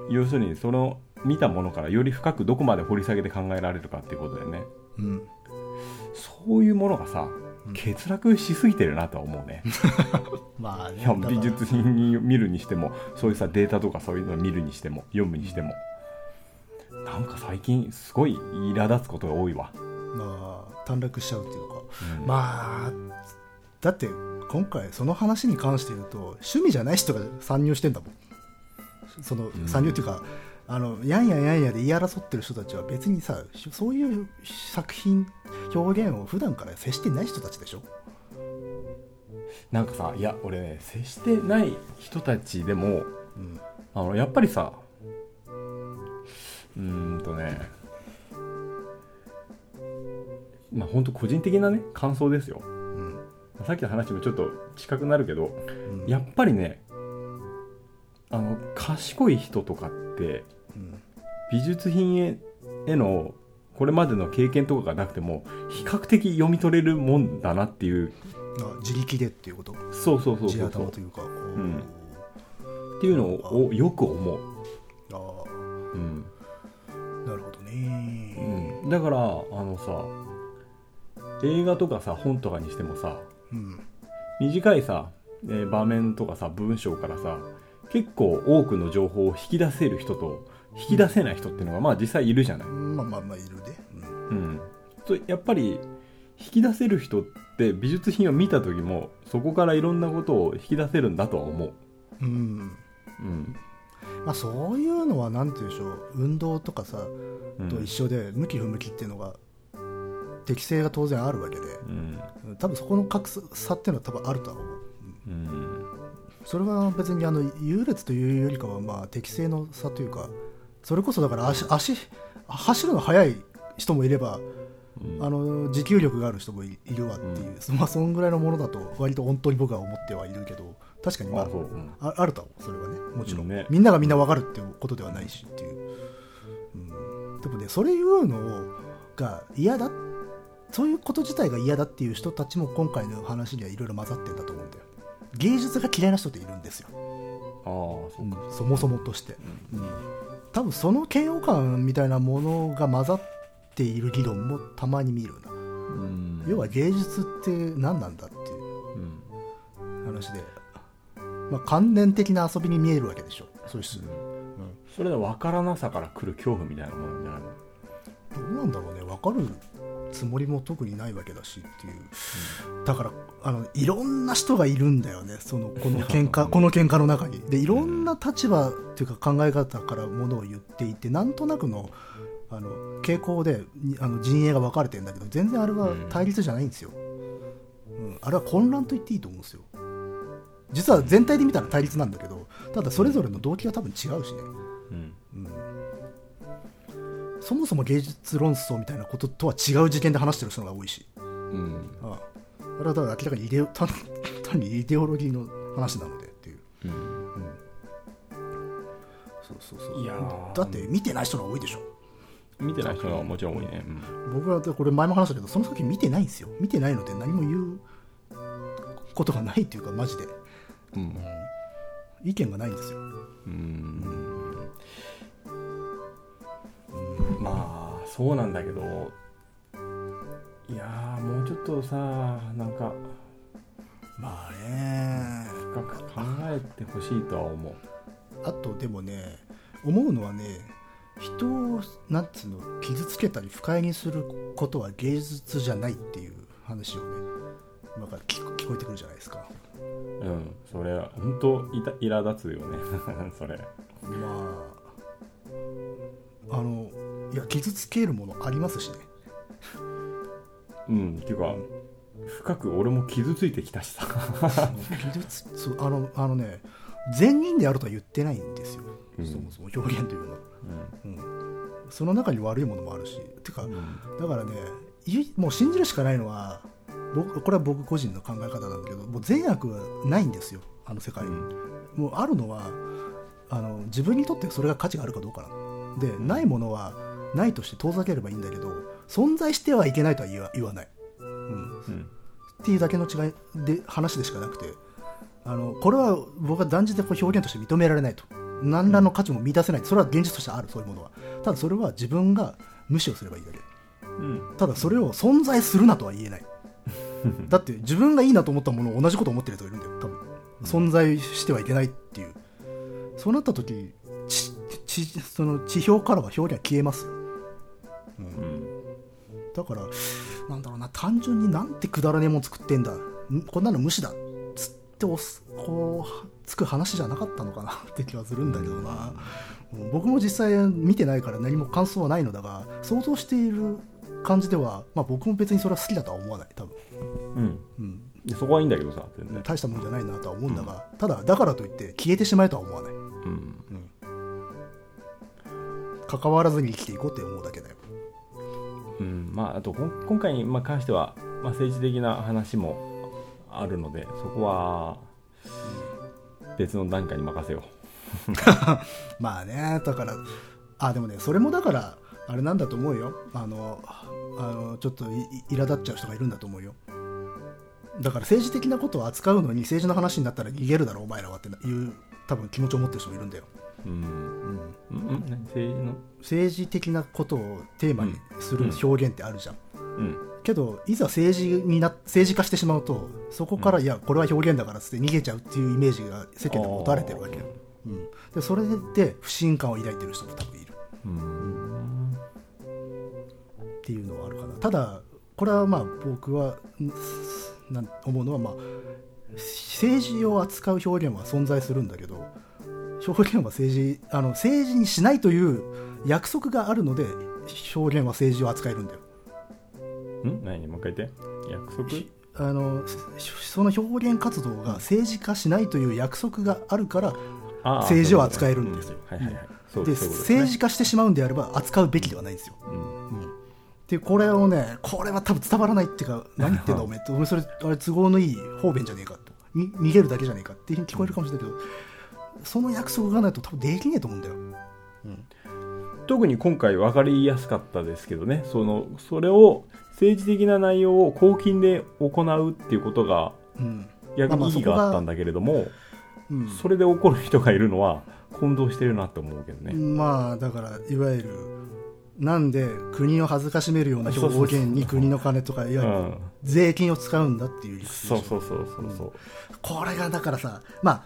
要するにその見たものからより深くどこまで掘り下げて考えられるかっていうことだよね。うん。そういうものがさうん。欠落しすぎてるなとは思うね、まあね美術品に見るにしてもそういうさデータとかそういうのを見るにしても読むにしても。なんか最近すごい苛立つことが多いわ、まあ短絡しちゃうっていうか。うん。まあだって今回その話に関して言うと趣味じゃない人が参入してんだもんそのん。参入っていうか、あのやんややんやで言い争ってる人たちは別にさそういう作品表現を普段から接してない人たちでしょ？なんかさいや俺ね接してない人たちでもうん。あのやっぱりさうーんとねまあ本当個人的なね感想ですよ。うん。さっきの話もちょっと近くなるけどうん。やっぱりねあの賢い人とかってうん。美術品へへのこれまでの経験とかがなくても比較的読み取れるもんだなっていう。あ自力でっていうこと？そうそうそう地そうそう。頭というかこう、ん。っていうのをよく思う、あうん。あなるほどね。うん、だからあのさ映画とかさ本とかにしてもさうん。短いさ、えー場面とかさ文章からさ結構多くの情報を引き出せる人と引き出せない人っていうのがまあ実際いるじゃない、まあまあまあいるで、うん。うん、やっぱり引き出せる人って美術品を見た時もそこからいろんなことを引き出せるんだとは思う、うん。うん。まあ、そういうのはなんて言うんでしょう。運動とかさうん。と一緒で向き不向きっていうのが適性が当然あるわけで。うん。多分そこの格差っていうのは多分あるとは思う。うんそれは別にあの優劣というよりかはまあ適性の差というかそれこそだから足足走るの速い人もいればうん。あの持久力がある人もいいるわっていう、まあそんぐらいのものだと割と本当に僕は思ってはいるけど確かにまああああるとそれはね。もちろん、うんね。みんながみんな分かるっていうことではないしっていう、うん、でもねそれ言うのが嫌だそういうこと自体が嫌だっていう人たちも今回の話にはいろいろ混ざってんだと思うんだよ芸術が嫌いな人っているんですよ、ああそそもそもとして。うん。多分その嫌悪感みたいなものが混ざっている議論もたまに見るな。うん。要は芸術って何なんだっていううん。話で、まあ、関連的な遊びに見えるわけでしょ。そういう人、それで分からなさから来る恐怖みたいなものじゃないのどうなんだろうね。分かるつもりも特にないわけだしっていう、だからあのいろんな人がいるんだよね。そのこの 喧嘩この喧嘩の中に。でいろんな立場っていうか考え方からものを言っていてなんとなくのあの傾向でにあの陣営が分かれてるんだけど全然あれは対立じゃないんですよ、うん、あれは混乱と言っていいと思うんですよ。実は全体で見たら対立なんだけどただそれぞれの動機が多分違うしね、うんそもそも芸術論争みたいなこととは違う事件で話してる人が多いし、うん。あああれはだから明らかにイデオ単単にイデオロギーの話なのでっていう、うん。そうそうそう。いやー。だって見てない人が多いでしょ。見てない人がもちろん多いね、僕はこれ前も話したけどその時見てないんですよ。見てないので何も言うことがないっていうかマジで。うん。意見がないんですよ。うんまあそうなんだけど。いやーもうちょっとさなんかまあね。深く考えてほしいとは思う。あとでもね思うのはね人をなんつうの傷つけたり不快にすることは芸術じゃないっていう話をねなんか聞く聞こえてくるじゃないですか。うんそれは本当いた苛立つよね。それ。まああのいや傷つけるものありますしね。うんっていうか深く俺も傷ついてきたしさ。傷つそうあのあのね善人であるとは言ってないんですよ、うん。そもそも表現というのは、ううん、その中に悪いものもあるし。てかん。だからねいもう信じるしかないのは僕これは僕個人の考え方なんだけどもう善悪はないんですよ。あの世界に、もうあるのはあの自分にとってそれが価値があるかどうかなのでないものはないとして遠ざければいいんだけど存在してはいけないとは言わ言わない、うん、うん。っていうだけの違いで話でしかなくてあのこれは僕は断じてこう表現として認められないと。何らの価値も満たせない。それは現実としてあるそういうものは。ただそれは自分が無視をすればいいだけ。うん。ただそれを存在するなとは言えない。だって自分がいいなと思ったものを同じことを思ってる人がいるんだよ多分。存在してはいけないっていう。そうなった時地地その地表からは表現は消えますようん。だからなんだろうな単純になんてくだらねえもん作ってんだ。んこんなの無視だっつって押すこうつく話じゃなかったのかな って気はするんだけどな、うん。僕も実際見てないから何も感想はないのだが想像している感じでは、まあ、僕も別にそれは好きだとは思わない多分、うん。うん、でそこはいいんだけどさ全然。大したもんじゃないなとは思うんだが、ただだからといって消えてしまえとは思わない。うん。関わらずに生きていこうって思うだけだようんまああと今回にまあ関しては、まあ、政治的な話もあるのでそこは別の段階に任せよ まあねだからあでもねそれもだからあれなんだと思うよ。あのあのちょっと苛立っちゃう人がいるんだと思うよ。だから政治的なことを扱うのに政治の話になったら逃げるだろお前らはっていう多分気持ちを持ってる人もいるんだよ、ううんうん、政治の政治的なことをテーマにする表現ってあるじゃん、うん。けどいざ政治にな政治化してしまうとそこから、いやこれは表現だからっつって逃げちゃうっていうイメージが世間で持たれてるわけ、うん、でそれで不信感を抱いてる人も多分いるうん。っていうのはあるかなただこれはまあ僕はなん。思うのはまあ政治を扱う表現は存在するん。だけど表現は政治あの政治にしないという約束があるので表現は政治を扱えるんだよ。ん？何？もう一回言って。約束？あのその表現活動が政治化しないという約束があるから政治を扱えるんですよで政治化してしまうんであれば扱うべきではないんですよ。うん。でこれをねこれは多分伝わらないっていうか 何言ってんだおめえ。ってそれあれ都合のいい方便じゃねえかと。に逃げるだけじゃねえかっていうふうに聞こえるかもしれないけどその約束がないと多分できねえと思うんだよ、特に今回分かりやすかったですけどね。そのそれを政治的な内容を公金で行うっていうことがうん。逆に意義ががあったんだけれども、うん。それで怒る人がいるのは混同してるなって思うけどね、まあだからいわゆるなんで国を恥ずかしめるような表現に国の金とかいわゆるうん、税金を使うんだっていうそうそうそうそうそう、これがだからさまあ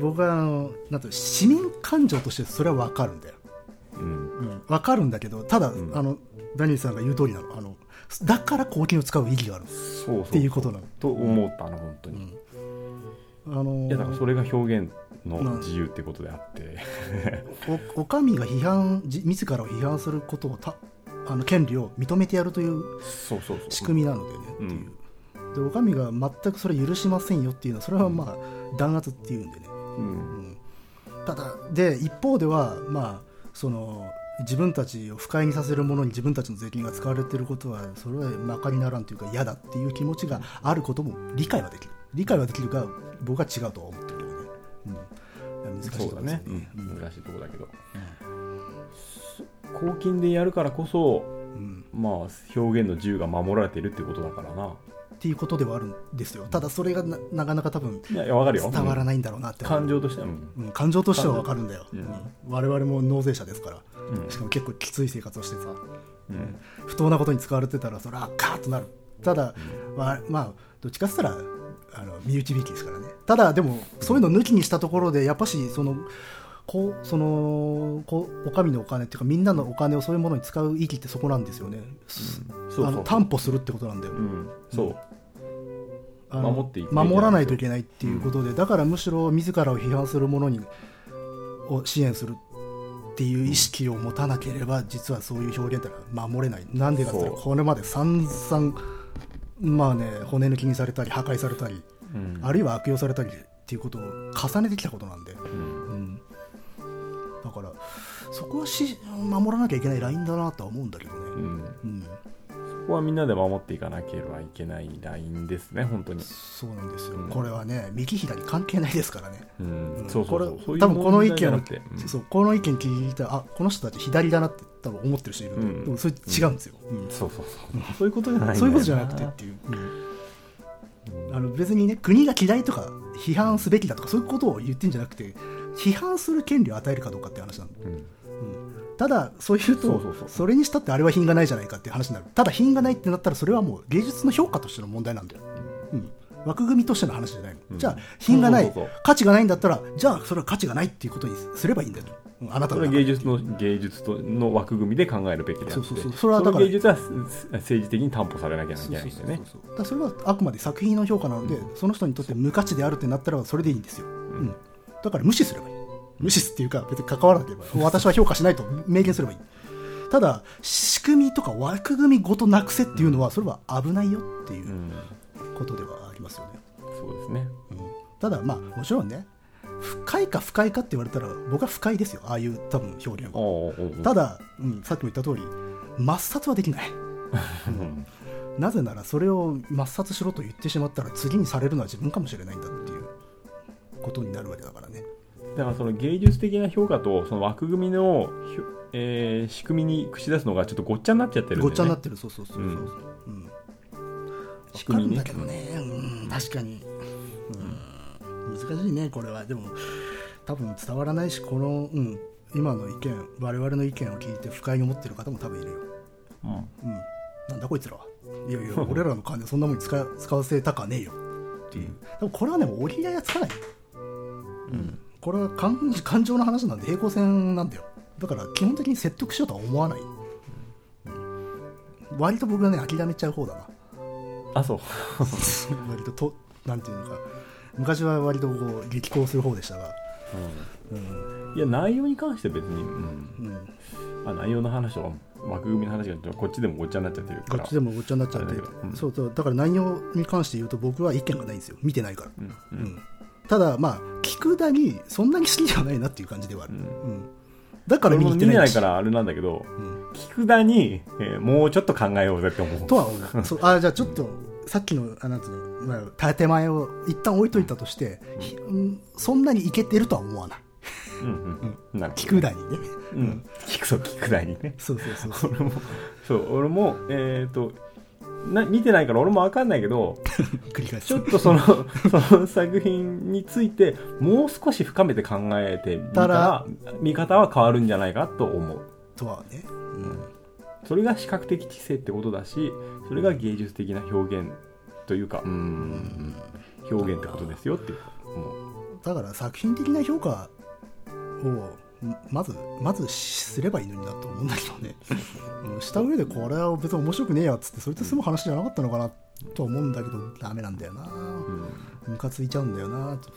僕はあのなんていうの市民感情としてそれは分かるんだよ。うん。うん、分かるんだけどただ、ん。あのダニエルさんが言う通りなの。あのだから公金を使う意義があるそうっていうことなの、と思ったの本当に、あのいやだからそれが表現の自由ってことであって、おお上が批判じ自らを批判することをたあの権利を認めてやるという仕組みなのでね、うんっていう。でお上が全くそれ許しませんよっていうのはそれはまあ弾圧っていうんでね、うん。うんただで一方ではまあその自分たちを不快にさせるものに自分たちの税金が使われていることはそれはまかりならんというか嫌だっていう気持ちがあることも理解はできる。理解はできるが僕は違うとは思ってるけどね、うん、難しいところですね、うん。うん難しいところだけど、公金でやるからこそうん。まあ表現の自由が守られているっていうことだからなっていうことではあるんですよ。ただそれがななかなか多分いやいやわかるよ。伝わらい、ないんだろうなって思う。感情としては、うん。うん、感情としては分かるんだよ、うん。うん。我々も納税者ですから。うん。しかも結構きつい生活をしてさ。うん。不当なことに使われてたらそれはカーッとなる。ただ、まあ、まあどっちかっつったらあの身内引きですからね。ただでもそういうの抜きにしたところでやっぱしそのこうそのこうお上のお金っていうかみんなのお金をそういうものに使う意義ってそこなんですよね、担保するってことなんだよ、うん。そう。あの守って守らないといけないっていうことで、だからむしろ自らを批判する者にを支援するっていう意識を持たなければ実はそういう表現ってのは守れない。なんでかってこれまで散々まあね骨抜きにされたり破壊されたり、うん。あるいは悪用されたりっていうことを重ねてきたことなんで、うんうん、だからそこはし守らなきゃいけないラインだなとは思うんだけどね、うん。うん、ここはみんなで守っていかなければいけないラインですね本当に、そうなんですよ、うん。これはね右左関係ないですからね。うん。うん。そうそうそう。多分この意見うん。そうこの意見聞いたらあこの人たち左だなって多分思ってる人いるんで、う。ん。でもそれ違うんですよ、うん。そうそうそう。そういうことじゃないそういうことじゃなくてっていう、あの別にね国が嫌いとか批判すべきだとかそういうことを言ってんじゃなくて批判する権利を与えるかどうかって話なんだ、うん。うん。ただそういうとそれにしたってあれは品がないじゃないかっていう話になる。ただ品がないってなったらそれはもう芸術の評価としての問題なんだよ、うん、枠組みとしての話じゃないの、うん。じゃあ品がない価値がないんだったらじゃあそれは価値がないっていうことにすればいいんだよ、うんあなたは芸術の芸術との枠組みで考えるべきであって。そうそうそう。それはだからの芸術は政治的に担保されなきゃいけないんでね。それはあくまで作品の評価なので、その人にとって無価値であるってなったらそれでいいんですよ、うんだから無視すればいい。無視っていうか別に関わらなければ私は評価しないと明言すればいい。ただ仕組みとか枠組みごとなくせっていうのはそれは危ないよっていううん。ことではありますよね、そうですね。うん。ただまあもちろんね深いか不快かって言われたら僕は不快ですよ。ああいう多分表現は。ただ、うん、さっきも言った通り抹殺はできない。うん。なぜならそれを抹殺しろと言ってしまったら次にされるのは自分かもしれないんだことになるわけだからね。だからその芸術的な評価とその枠組みの、えー仕組みに串出すのがちょっとごっちゃになっちゃってるね、ごっちゃになってる、そうそうそうそう。うんうん仕組みねわかるんだけどね、うん、確かに、うん、難しいね、これは。でも、多分伝わらないし、この、うん、今の意見、我々の意見を聞いて不快に思ってる方も多分いるよ。うんうん、なんだこいつらは。いやいや、俺らの金そんなもんに使使わせたかねえよ。っていう。でもこれはね、折り合いはつかない。うん。これは感感情の話なんで平行線なんだよ。だから基本的に説得しようとは思わない、割と僕はね諦めちゃう方だな。あそう。割ととなんていうのか。昔は割とこう激高する方でしたが、うん。いや内容に関して別に、うん。うん、まあ、内容の話とか枠組みの話がこっちでもごっちゃになっちゃってるから。こっちでもごっちゃになっちゃって、あれだけどうん。そうそう。だから内容に関して言うと僕は意見がないんですよ。見てないから、うん。ううんんただまあ聞くだにそんなに好きではないなっていう感じではある、うん。うん。だから見に行ってなし。ないいからあれなんだけどうん。聞くだに、えーもうちょっと考えようぜって思う。とは思う。そうあじゃあちょっとさっきのあなんつうの、まあ、建前を一旦置いといたとして、ひうんそんなにいけてるとは思わない。うんうんうん。な聞くだにね。うん。聞くそう聞くだにね。そうそうそうそう。俺もそう俺もえっ、とな見てないから俺も分かんないけど ちょっとその その作品についてもう少し深めて考えてみたら見方は変わるんじゃないかと思う。とはね、うん。それが視覚的知性ってことだしそれが芸術的な表現というかうん。表現ってことですよっていうだから作品的な評価をんまずまずすればいいのになと思うんだけどね、うんした上でこれは別に面白くねえやっつってそれって済む話じゃなかったのかなとは思うんだけどダメなんだよな。うん。ムカついちゃうんだよな。と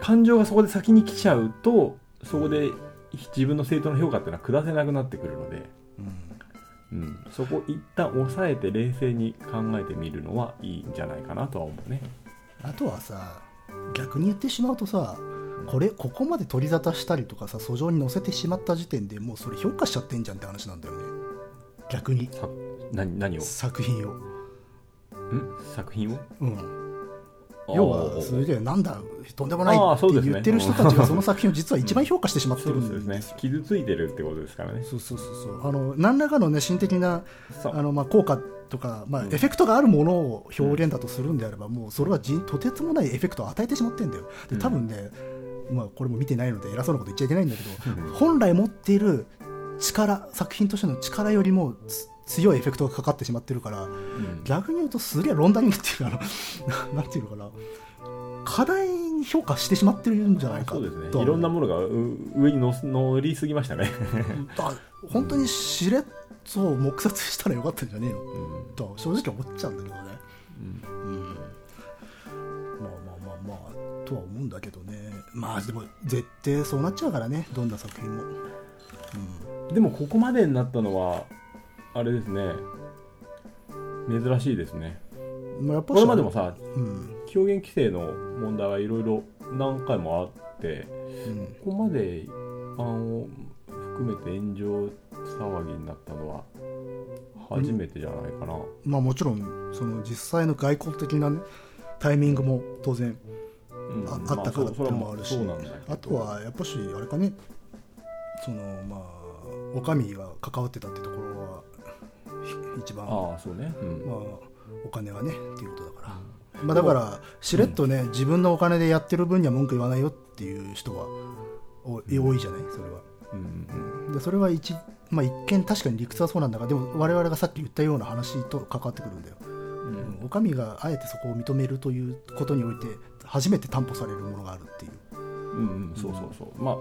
感情がそこで先に来ちゃうとそこで自分の正当な評価っていうのは下せなくなってくるので、うん。うん、そこ一旦抑えて冷静に考えてみるのはいいんじゃないかなとは思うね。あとはさ逆に言ってしまうとさこれここまで取り沙汰したりとかさ訴状に載せてしまった時点でもうそれ評価しちゃってんじゃんって話なんだよね。逆に。さ何何を？ん作品を、作品を？うん、要はそれでなんだとんでもないって言ってる人たちがその作品を実は一番評価してしまってるんですね。ですよ傷ついてるってことですからね。そうそうそうそう。あの何らかのね心的なあのまあ効果とか、まあ、エうん。フェクトがあるものを表現だとするんであれば、もうそれはじとてつもないエフェクトを与えてしまってんだよ。で多分ね、まあ、これも見てないので偉そうなこと言っちゃいけないんだけど、うん。本来持っている力作品としての力よりもつ強いエフェクトがかかってしまってるからうん。逆に言うとすげえロンダリングっていうか なんていうのかな。課題に評価してしまってるんじゃないかそうですね。といろんなものがう上に乗りすぎましたね、あ本当にしれっと黙殺したらよかったんじゃねえの？うん。と正直思っちゃうんだけどね、うん。うん。とは思うんだけどねまあでも絶対そうなっちゃうからねどんな作品も、でもここまでになったのはあれですね。珍しいですね。うんまあ、やっぱこれまでもさうん。表現規制の問題はいろいろ何回もあってうん。ここまで一般を含めて炎上騒ぎになったのは初めてじゃないかな、まあもちろんその実際の外交的なねタイミングも当然うんああったからってのもあるし。あとはやっぱしあれかね。そのまあお上が関わってたってところはひ一番ああそうね、うん。まあ、お金はねっていうことだから、まあ、だからしれっとね、自分のお金でやってる分には文句言わないよっていう人はお多いじゃない？それは。うんうんでそれは一,、まあ、一見確かに理屈はそうなんだがでも我々がさっき言ったような話と関わってくるんだよ、うん。うんお上があえてそこを認めるということにおいて初めて担保されるものがあるっていう。うんうんそうそうそう。まあ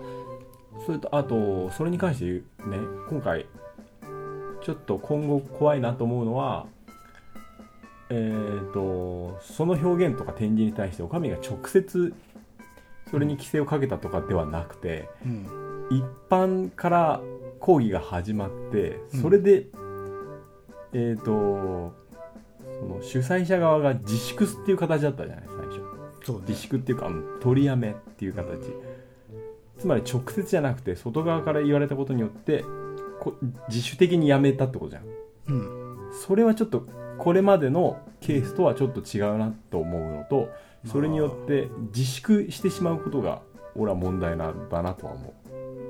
それとあとそれに関してね今回ちょっと今後怖いなと思うのはえっ、とその表現とか展示に対してお上が直接それに規制をかけたとかではなくて、うん。一般から抗議が始まってうんそれで、えっ、とその主催者側が自粛っていう形だったじゃない最初そうね自粛っていうかあの取りやめっていう形。つまり直接じゃなくて外側から言われたことによってこ自主的にやめたってことじゃん。うん。それはちょっとこれまでのケースとはちょっと違うなと思うのとそれによって自粛してしまうことが俺は問題なんだなとは思う。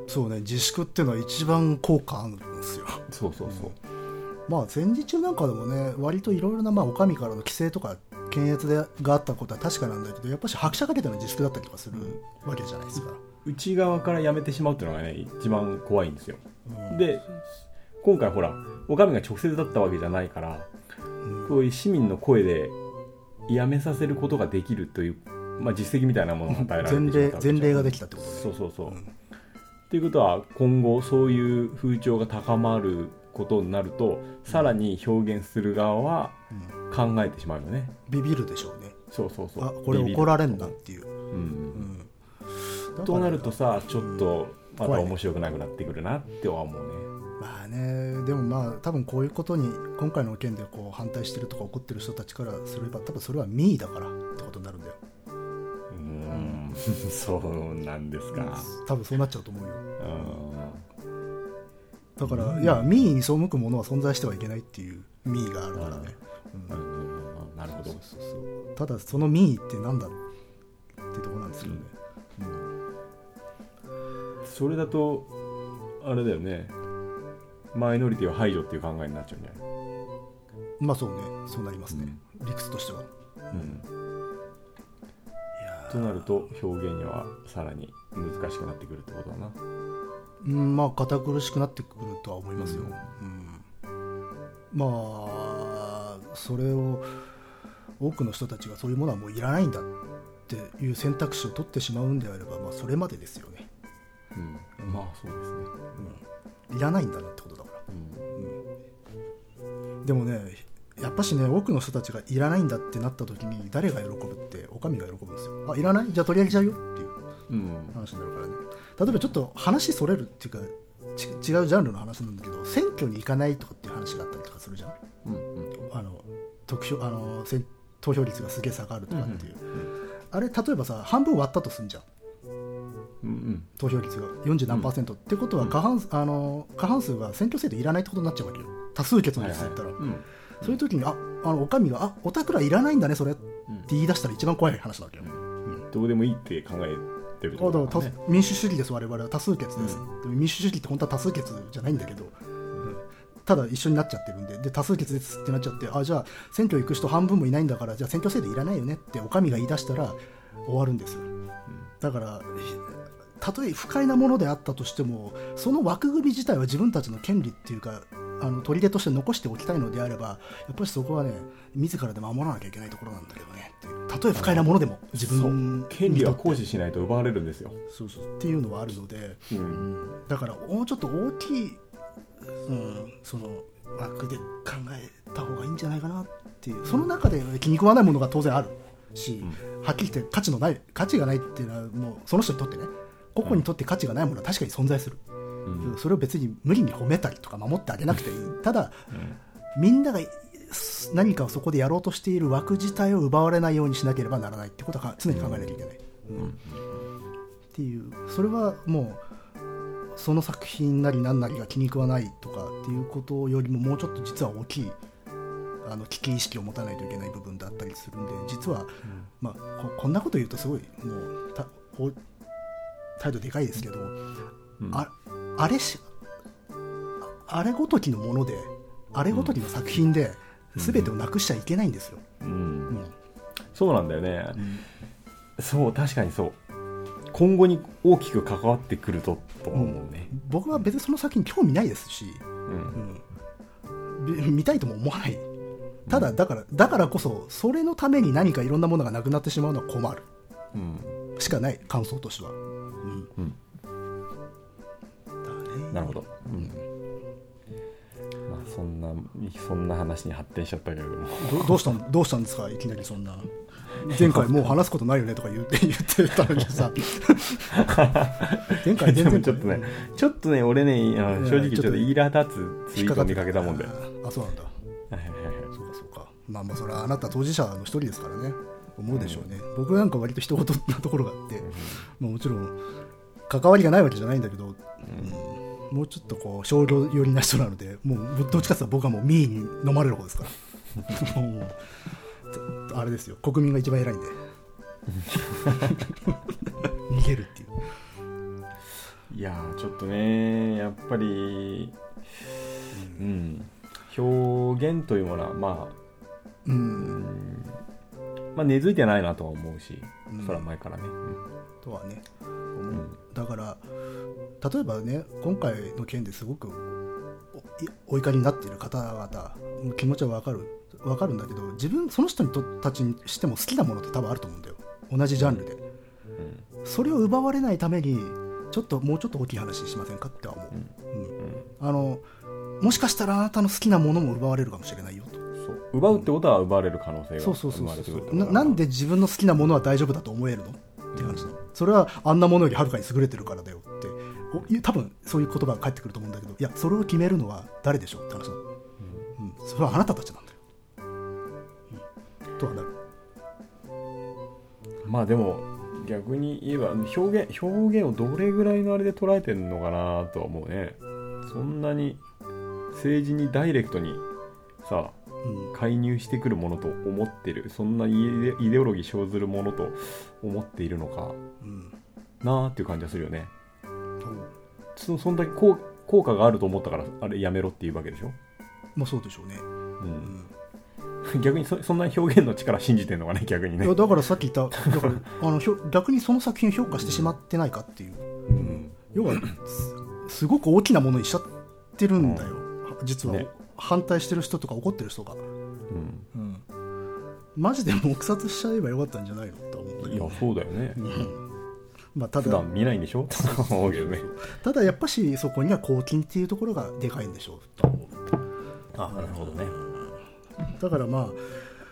そうね自粛っていうのは一番効果あるんですよ。そうそうそう、まあ戦時中なんかでもね割といろいろなまあお上からの規制とか検閲でがあったことは確かなんだけどやっぱし拍車かけての自粛だったりとかするわけじゃないですか、内側からやめてしまうっていうのがね一番怖いんですよ。うん。で今回ほらお上が直接だったわけじゃないからうん。こういう市民の声でやめさせることができるという、まあ、実績みたいなものが与えられてしま前例った前例ができたってことね。そうそうそう、うん。っていうことは今後そういう風潮が高まることになるとさらに表現する側はうん考えてしまうよね。ビビるでしょうね。そうそうそう。あこれ怒られんなっていう、うん。となるとさちょっとまた面白くなくなってくるなっては思うね。まあね。でもまあ多分こういうことに今回の件でこう反対してるとか怒ってる人たちからすれば多分それは民意だからってことになるんだよ。うーん。そうなんですか。多分そうなっちゃうと思うよ。うん。だから、いや民意に背くものは存在してはいけないっていう民意があるからね、うんうんなるほど。そうそうそう。ただその民意ってなんだってとこなんですよね、それだとあれだよね。マイノリティを排除っていう考えになっちゃうんじゃない？まあそうね。そうなりますね、理屈としては。うん。となると表現にはさらに難しくなってくるってことだな。うんまあ堅苦しくなってくるとは思いますよ、うん。まあそれを多くの人たちがそういうものはもういらないんだっていう選択肢を取ってしまうんであれば、まあ、それまでですよね、うん。まあそうですね。うん、いらないんだなってことだから。うん。でもねやっぱしね多くの人たちがいらないんだってなった時に誰が喜ぶってお上が喜ぶんですよ。あいらない？じゃあ取り上げちゃうよっていううん。話になるからね。例えばちょっと話それるっていうかち違うジャンルの話なんだけど選挙に行かないとかっていう話があったりとかするじゃん得票あの選投票率がすげえ下がるとかっていう、あれ例えばさ半分割ったとすんじゃん。うんうん。投票率が。40何パーセント、ってことは過半,、あの過半数が選挙制度いらないってことになっちゃうわけよ。多数決のはいはい。率だったら、うん。そういう時にああのお上があおたくらいらないんだねそれ。ってうん言い出したら一番怖い話なわけよ、どうでもいいって考えてるね。民主主義です我々は。多数決です、でも民主主義って本当は多数決じゃないんだけど、うんただ一緒になっちゃってるんでで多数決ですってなっちゃってあじゃあ選挙行く人半分もいないんだからじゃあ選挙制度いらないよねってお上が言い出したら終わるんですよ。だからたとえ不快なものであったとしてもその枠組み自体は自分たちの権利っていうかあの砦として残しておきたいのであればやっぱりそこはね自らで守らなきゃいけないところなんだけどね。たとえ不快なものでも自分権利は行使しないと奪われるんですよ、そうそう。っていうのはあるので、ううんん。だからもうちょっと大きい、うん、その枠で考えた方がいいんじゃないかなっていう。その中で気に食わないものが当然ある、し、はっきり言って価値のない価値がないっていうのはもうその人にとってね個々にとって価値がないものは確かに存在する、うん。それを別に無理に褒めたりとか守ってあげなくていい。ただ、みんなが何かをそこでやろうとしている枠自体を奪われないようにしなければならないってことは常に考えなきゃいけない、うん。っていう。それはもうその作品なり何なりが気に食わないとかっていうことよりももうちょっと実は大きいあの危機意識を持たないといけない部分だったりするんで実は、まあ、ここんなこと言うとすごいもうたお態度でかいですけど、うん。ああれしああれごときのものであれごときの作品で全てをなくしちゃいけないんですよ。うん。うん。そうなんだよね、そう確かにそう今後に大きく関わってくるととは思うね、僕は別にその作品興味ないですし、うん。うん。び見たいとも思わない。ただだからだからこそそれのために何かいろんなものがなくなってしまうのは困る。うん。しかない感想としては、うん。なるほど、うん。まあ、そんなそんな話に発展しちゃったけれども。どどうしたんどうしたんですか？いきなりそんな前回もう話すことないよねとか言って 言ってたのにさ。前回で全然もちょっとねちょっとね俺ね正直ちょっとちょっと苛立つツイートを見かけたもんであそうなんだ。はいはいはいそうかそうか。まあまあそれはあなた当事者の一人ですからね。思うでしょうね、僕なんか割と人事なところがあって、まあ、もちろん関わりがないわけじゃないんだけど、うん。もうちょっとこう商業寄りな人なのでもうどっちかっていうと僕はもう民意に飲まれる方ですから。もうあれですよ。国民が一番偉いんで。逃げるっていう。いやーちょっとねやっぱりうん。表現というものはまあううん。んまあ根付いてないなとは思うし、うん。それは前からね、とはねうん。だから例えばね今回の件ですごくおお怒りになっている方々の気持ちは分かる分かるんだけど自分その人にとたちにしても好きなものって多分あると思うんだよ。同じジャンルで。それを奪われないためにちょっともうちょっと大きい話しませんかっては思う、うん。うん。あのもしかしたらあなたの好きなものも奪われるかもしれないよと。そう。奪うってことは奪われる可能性がそうそうそうそう。ななんで自分の好きなものは大丈夫だと思えるの？って話だそれはあんなものよりはるかに優れてるからだよって多分そういう言葉が返ってくると思うんだけどいやそれを決めるのは誰でしょうって話だ、うん、それはあなたたちなんだよ、うん、とはなるまあでも逆に言えば表現表現をどれぐらいのあれで捉えてるのかなとは思うね。そんなに政治にダイレクトにさうん。介入してくるものと思ってる。そんなイデイデオロギー生ずるものと思っているのかうん。なーっていう感じはするよねそうそそんだけ効効果があると思ったからあれやめろっていうわけでしょ、まあそうでしょうね、う、うん。ん逆にそそんな表現の力信じてんのかね逆にね。いやだからさっき言っただからあのひょ逆にその作品を評価してしまってないかっていう。うん。要はすすごく大きなものにしちゃってるんだよ、実は、ね。反対してる人とか怒ってる人が、うん。うん、マジで黙殺しちゃえばよかったんじゃないのと思うんだけどいやそうだよね。うんまあ、ただ。普段見ないんでしょ？うけどね。ただやっぱしそこには公金っていうところがでかいんでしょ？うと思うあなるほどね。だからま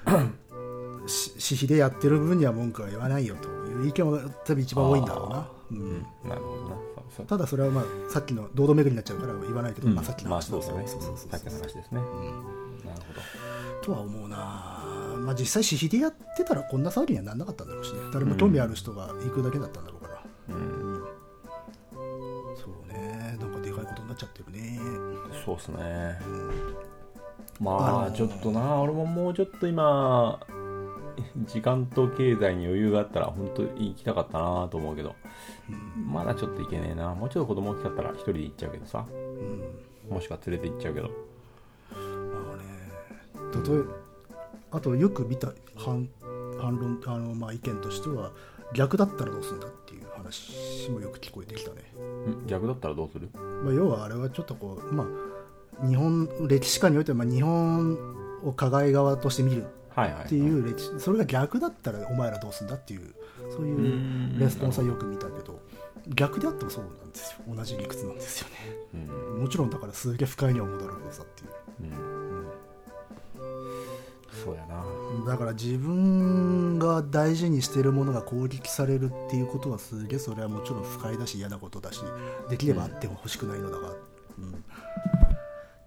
あ し私費でやってる分には文句は言わないよという意見は多分一番多いんだろうな、うん。なるほどな。そうそう。ただそれはまあさっきの堂々巡りになっちゃうから言わないけど、うん。まあ、さっきのまあ話ですね。さっきの話ですね。なるほとは思うな。まあ実際私費でやってたらこんな騒ぎにはならなかったんだろうしね。誰も興味ある人が行くだけだったんそうね。なんかでかいことになっちゃってるね。そうっすね。あまあちょっとな。俺ももうちょっと今時間と経済に余裕があったら本当に行きたかったなと思うけど。まだちょっと行けねえな。もうちょっと子供大きかったら一人で行っちゃうけどさ。うん。もしくは連れて行っちゃうけど。まあね例えあとよく見た反反論あの、まあ、意見としては逆だったらどうするんだっていう話もよく聞こえてきたね、ん逆だったらどうする？まあ、要はあれはちょっとこうまあ日本歴史家においては、まあ、日本を加害側として見るはいはいっていう歴史それが逆だったらお前らどうするんだっていうそういうレスポンスはよく見たけど逆であってもそうなんですよ。同じ理屈なんですよね。うん。もちろんだからすげえ不快には思うだろうけどさっていう。うんそうやな。だから自分が大事にしてるものが攻撃されるっていうことはすげえそれはもちろん不快だし嫌なことだしできればあっても欲しくないのだが、うん。っ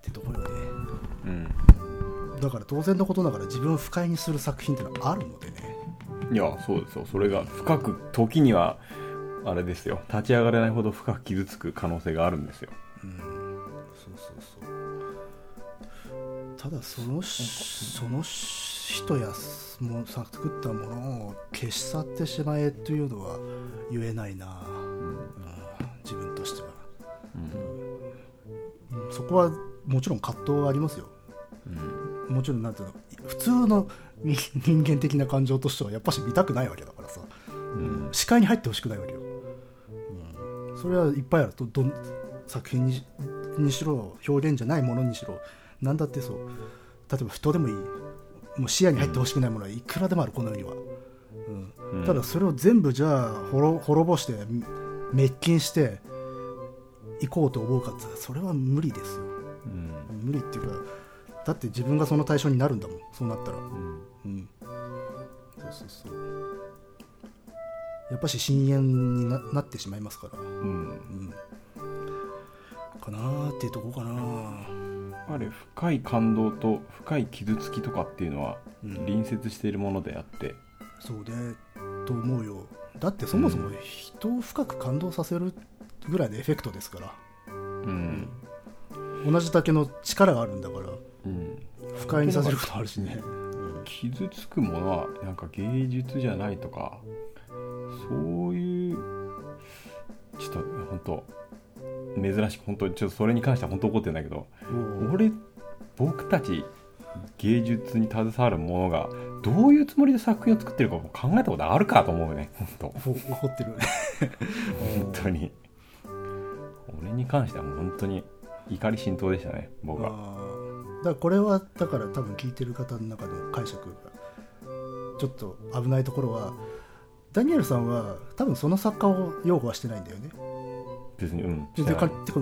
てところよね。うん。だから当然のことながら自分を不快にする作品ってのはあるのでね。いやそうですよそれが深く時にはあれですよ。立ち上がれないほど深く傷つく可能性があるんですよ。うん。そうそうそうただそのその人やも作ったものを消し去ってしまえというのは言えないな、うん、自分としては、うん、そこはもちろん葛藤はありますよ、うん、もちろんなんていうの普通の人間的な感情としてはやっぱし見たくないわけだからさ、うん、視界に入ってほしくないわけよ、うん、それはいっぱいある。とど作品ににしろ表現じゃないものにしろ何だってそう。例えば人でもいい。もう視野に入ってほしくないものはいくらでもあるこの世には、うん、ただそれを全部じゃあ滅ぼして滅菌していこうと思うかってそれは無理ですよ、うん、無理っていうかだって自分がその対象になるんだもん。そうなったら、うん、うん、そうそうそう。やっぱし深淵にななってしまいますから、うん、うん、かなーっていうとこかなあれ深い感動と深い傷つきとかっていうのは隣接しているものであって、うん、そうね。と思うよ。だってそもそも人を深く感動させるぐらいのエフェクトですから、うん、同じだけの力があるんだから、うん、不快にさせることあるしね、傷つくものはなんか芸術じゃないとかそういうちょっと本当珍しく本当にちょっとそれに関しては本当怒ってるんだけど俺僕たち芸術に携わるものがどういうつもりで作品を作ってるか考えたことあるかと思うね本当。怒ってる。本当に。俺に関しては本当に怒り心頭でしたね僕は。だからこれはだから多分聞いてる方の中で解釈がちょっと危ないところはダニエルさんは多分その作家を擁護はしてないんだよね別にうん。全然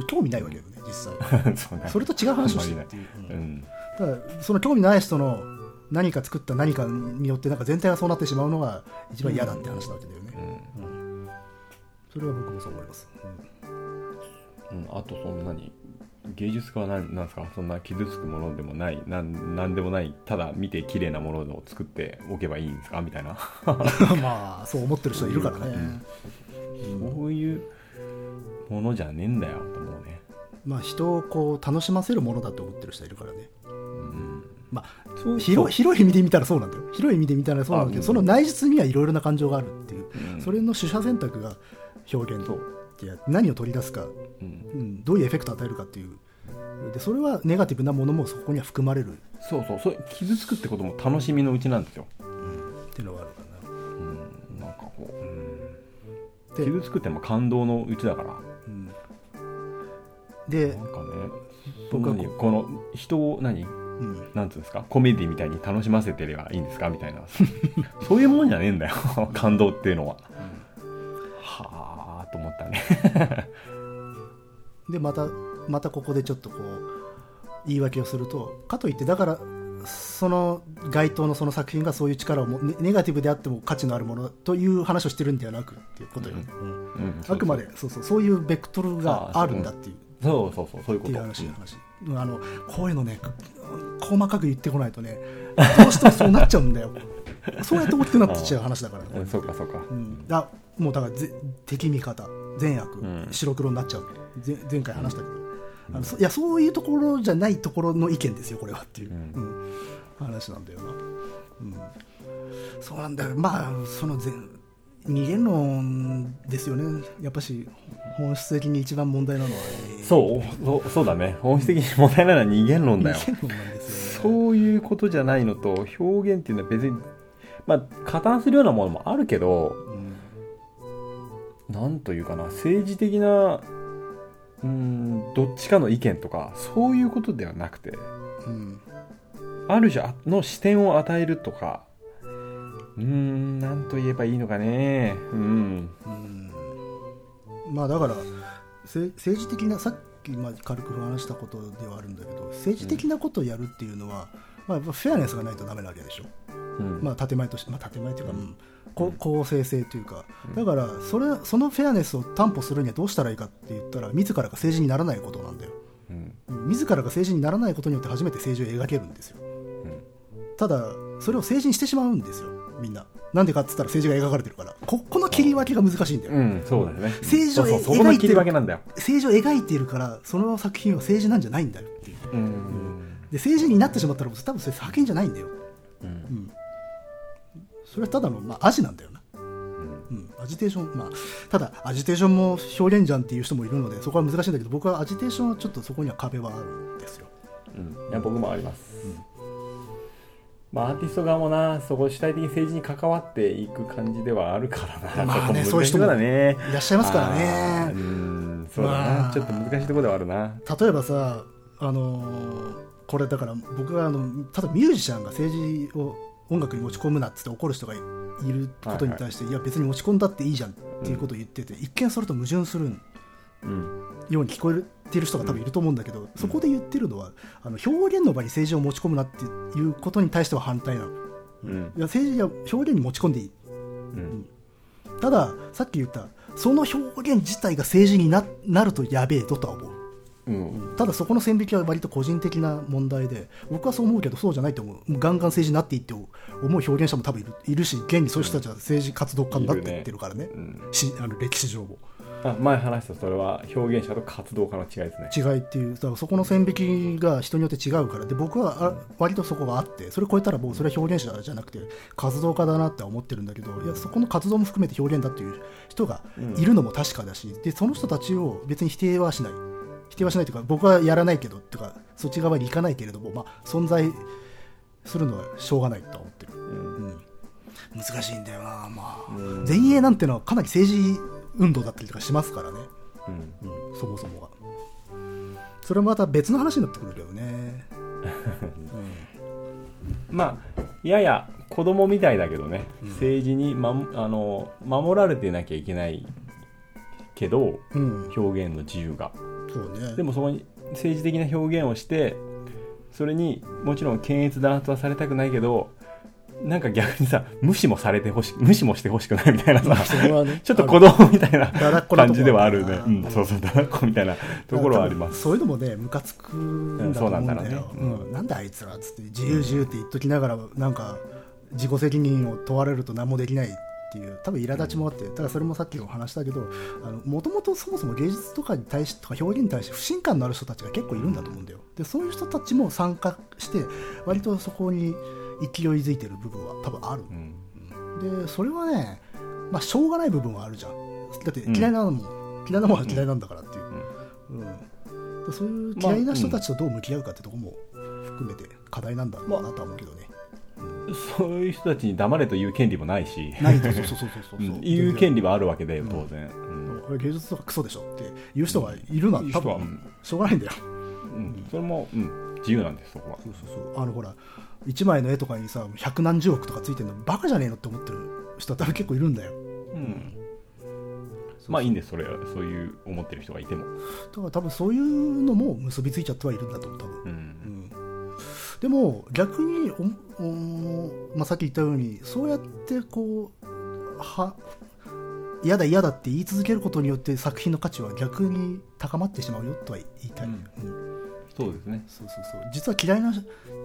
興味ないわけよね実際。そそれと違う話をして。るっていう、うん、ただその興味ない人の何か作った何かによってなんか全体がそうなってしまうのが一番嫌だって話なわけだよね、うん、うん、それは僕もそう思います、うん、うん、あとそんなに芸術家は何なんですか？そんな傷つくものでもないなんなんでもないただ見て綺麗なものを作っておけばいいんですか？みたいな。まあそう思ってる人いるからね。そういうものじゃねえんだよと思うね。まあ人をこう楽しませるものだと思ってる人いるからね、うん、まあ広広い意味で見たらそうなんだよ。広い意味で見たらそうなんだけど、その内実にはいろいろな感情があるっていう、うん、それの取捨選択が表現と何を取り出すか、うん、どういうエフェクトを与えるかっていう。でそれはネガティブなものもそこには含まれる。そうそう。それ傷つくってことも楽しみのうちなんですよ、うん、っていうのがあるかな、うん、なんかこう、うん、傷つくっても感動のうちだから、うん、でなんかね僕はこの人を何、うん、なんつうんですかコメディみたいに楽しませてればいいんですかみたいな。そういうもんじゃねえんだよ 感動っていうのは、うん、はあと思ったね。でまたまたここでちょっとこう言い訳をするとかといってだからその該当のその作品がそういう力をもネガティブであっても価値のあるものという話をしてるんではなくっていうことよね、うん。うん、あくまでそうそうそういうベクトルがあるんだっていうそうそうそうそういうこと。っていう話,、話。あのこういうのね細かく言ってこないとねどうしてもそうなっちゃうんだよ。そうやって大きくなってちゃう話だから、ね、そうかそうか、うん、あもうだから敵味方善悪、うん、白黒になっちゃう。前回話したけど、あのいやそういうところじゃないところの意見ですよこれはっていう、うん。話なんだよな、うん、そうなんだよ。まあその二元論ですよね。やっぱし本質的に一番問題なのは、ね、そうそうそうだね。本質的に問題なのは二元論だよ、そういうことじゃないのと表現っていうのは別にまあ加担するようなものもあるけど、うん、なんというかな政治的なうんどっちかの意見とかそういうことではなくて、うん、ある種の視点を与えるとかうん何と言えばいいのかね。うん、うん、まあだから政治的なさっきまあ軽く話したことではあるんだけど政治的なことをやるっていうのは、まあ、やっぱフェアネスがないとダメなわけでしょ、うん。まあ、建前として、まあ、建前というか、うん。公正性というか。うん。だからそれそのフェアネスを担保するにはどうしたらいいかって言ったら自らが政治にならないことなんだよ。うん。うん自らが政治にならないことによって初めて政治を描けるんですよ。ただそれを政治にしてしまうんですよみんな。なんでかって言ったら政治が描かれてるから。ここの切り分けが難しいんだよ、うん、うん、そうだよね。政治をそうそうそこの切り分けなんだよ。政治を描いているからその作品は政治なんじゃないんだよっていう。うんで政治になってしまったら多分それ作品じゃないんだよ、うん。うん、それはただの、まあ、アジなんだよな、うん、アジテーションまあただアジテーションも表現じゃんっていう人もいるのでそこは難しいんだけど僕はアジテーションはちょっとそこには壁はあるんですよ。うん、いや僕もあります、まあアーティスト側もなそこ主体的に政治に関わっていく感じではあるからなまあねそういう人もいらっしゃいますからあーうねんそうだな、まあちょっと難しいところではあるな。例えばさあのーこれだから僕はあのただミュージシャンが政治を音楽に持ち込むなっつって怒る人がいることに対して、いや別に持ち込んだっていいじゃんっていうことを言ってて、一見それと矛盾するうんように聞こえてる人が多分いると思うんだけど、そこで言ってるのはあの表現の場に政治を持ち込むなっていうことに対しては反対なの。いうん。や政治は表現に持ち込んでいい。うん。たださっき言ったその表現自体が政治にななるとやべえととは思う。うん。ただそこの線引きは割と個人的な問題で僕はそう思うけどそうじゃないと思う。ガンガン政治になっていいって思う。表現者も多分いるいるし現にそういう人たちは政治活動家になっていってるからね。うん。しあの歴史上もあ前話したそれは表現者と活動家の違いですね。違いっていうだからそこの線引きが人によって違うから。で僕はあ割とそこがあってそれ超えたらもうそれは表現者じゃなくて活動家だなって思ってるんだけどいやそこの活動も含めて表現だっていう人がいるのも確かだし、でその人たちを別に否定はしない。否定はしないというか僕はやらないけどとかそっち側に行かないけれども、まあ、存在するのはしょうがないとは思ってる、うん。うん。難しいんだよなまあ。うん。前衛なんてのはかなり政治運動だったりとかしますからね。うん。うんそもそもが。それもまた別の話になってくるけどね、まあやや子供みたいだけどね、うん。政治に、ま、あの守られてなきゃいけないけどうん、うん、表現の自由が。そうね。でもそこに政治的な表現をしてそれにもちろん検閲弾圧はされたくないけどなんか逆にさ無視もされてほし無視もしてほしくないみたいなさね ちょっと子供みたいな感じではあるね、なうん、そうそうだらっこみたいなところはあります。そういうのもねムカつくんだと思うんだよ、うんそうなんうん。なんであいつらっつって自由自由って言っときながらなんか自己責任を問われると何もできないっていう多分苛立ちもあって、ただそれもさっきも話したけどもともとそもそも芸術とかに対してとか表現に対して不信感のある人たちが結構いるんだと思うんだよ。でそういう人たちも参加して割とそこに勢いづいてる部分は多分ある。うん。でそれはね、まあ、しょうがない部分はあるじゃん。だって嫌いなのも、嫌いなものは嫌いなんだからっていう、うん。でそういう嫌いな人たちとどう向き合うかってとこも含めて課題なんだろうなとは思うけどね、そういう人たちに黙れという権利もないし、ないとそうそうそうそうそう、う。ん。言う権利はあるわけだようん当然、うん。これ芸術とかクソでしょっていう人がいるのは多分。しょうがないんだよ。うん。それも、うん、自由なんですそこは。そうそうそう。あのほら一枚の絵とかにさ百何十億とかついてるのバカじゃねえのって思ってる人は多分結構いるんだよ。うん。まあいいんですそれは。そういう思ってる人がいても、だから多分そういうのも結びついちゃってはいるんだと思う多分。うん。うん。でも逆におお、まあ、さっき言ったようにそうやってこうは嫌だ嫌だって言い続けることによって作品の価値は逆に高まってしまうよとは言いたい、うん。うんそうですね。そうそうそう。実は嫌いな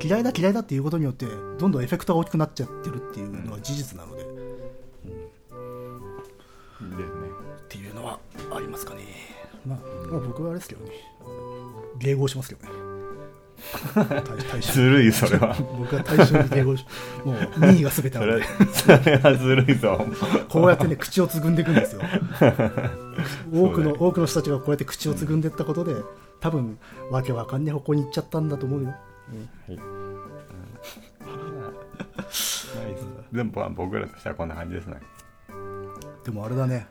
嫌いだ嫌いだっていうことによってどんどんエフェクトが大きくなっちゃってるっていうのは事実なので、っですねていうのはありますかね、まあ、まあ僕はあれですけどね。迎合しますけどね。ずるいそれは。僕は対象に迎合し もう2位が全てなのそれでそれはずるいぞ。こうやってね口をつぐんでいくんですよ。多くの、多くの人たちがこうやって口をつぐんでいったことで多分わけわかんねえ方向に行っちゃったんだと思うよ。はい、うん。ナイスでもまあ僕らとしてはこんな感じですね。でもあれだね。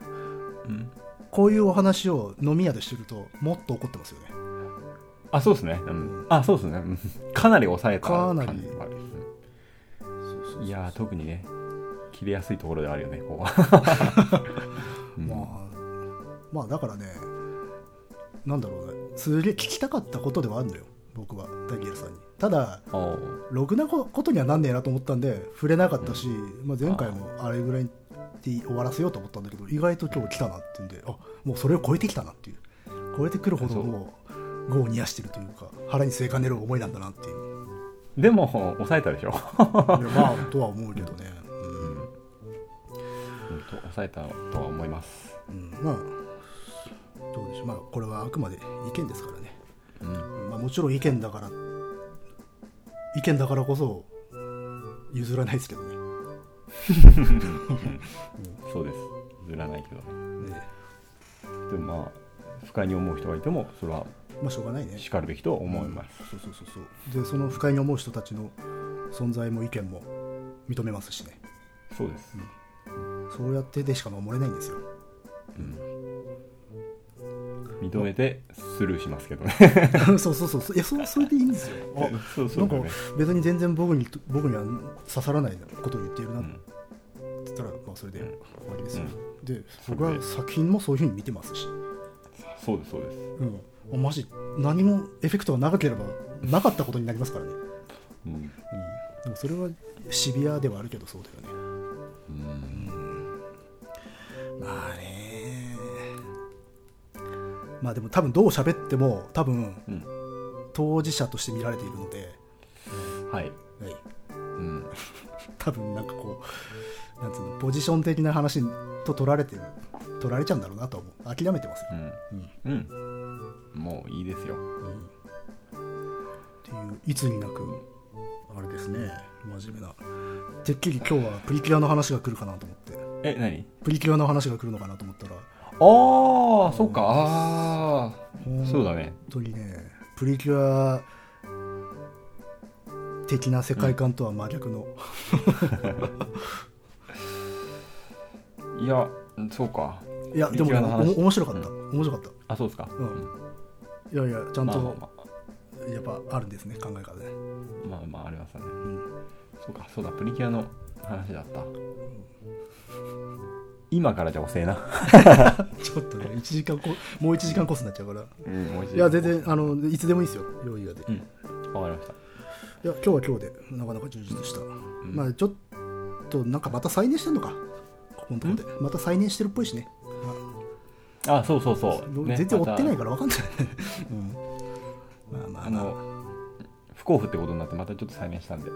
うん。こういうお話を飲み屋でしてるともっと怒ってますよね。あそうですね、うん、あそうですね。うん。かなり抑えた感じ。はあるいやー特にね切れやすいところではあるよねここは、う ん まあまあだからねなんだろうねすげえ聞きたかったことではあるんだよ僕はダニエルさんに。ただろくなことにはなんねえなと思ったんで触れなかったし、まあ、前回もあれぐらいで終わらせようと思ったんだけど意外と今日来たなっていうんであもうそれを超えてきたなっていう。超えてくるほどもう。業を煮やしてるというか腹に据えかねる思いなんだなっていう。でも抑えたでしょ。まあとは思うけどね、うん。と抑えたとは思います。うんうん。まあどうでしょう。まあこれはあくまで意見ですからね、うん。まあ、もちろん意見だから意見だからこそ譲らないですけどね。そうです。ずらないけどね。ねでもまあ不快に思う人がいてもそれはまあしょうがないね。しかるべきと思います、そうそうそうそう。でその不快に思う人たちの存在も意見も認めますしね。そうです、そうやってでしか守れないんですよ。うん、認めてスルーしますけどね。そうそうそうそう。いやそそれでいいんですよ。あ そうそなかうんだね別に全然僕に僕には刺さらないことを言っているなってうん。言ったら、まあ、それでうん。終わりですよ、でそう僕は作品もそういうふうに見てますし、そうですそうです。うん、マジ何もエフェクトがなければなかったことになりますからね、うん。うん、でもそれはシビアではあるけどそうだよね。うん。まあねまあでも多分どう喋っても多分うん。当事者として見られているので、はい、はい、うん、多分なんかこうなんつうのポジション的な話と取られてる取られちゃうんだろうなとは思う。諦めてますよ、うん。うん。もういいですよ。っていういつになくあれですね。真面目な。てっきり今日はプリキュアの話が来るかなと思って。え何？プリキュアの話が来るのかなと思ったらああそっか。ああそうだね。本当にねプリキュア的な世界観とは真逆の、いやそうか。いやでもね面白かった、う面白かった。あそうですか。うん。いやいやちゃんと、まあまあまやっぱあるんですね考え方ね、あまあまあありますよね。うん。そうかそうだ。プリキュアの話だった今からじゃ遅えな。ちょっとね1時間こもう1時間コースになっちゃうから。いや全然あのいつでもいいですよ。用意がで、いうん。わかりました。や今日は今日でなかなか充実した、まあちょっとなんかまた再燃してんのか。ここのところで。また再燃してるっぽいしね、あそうそうそう、ね、全然追ってないまから分かんない、うん、まあまあまあ。不交付ってことになってまたちょっと再燃したんで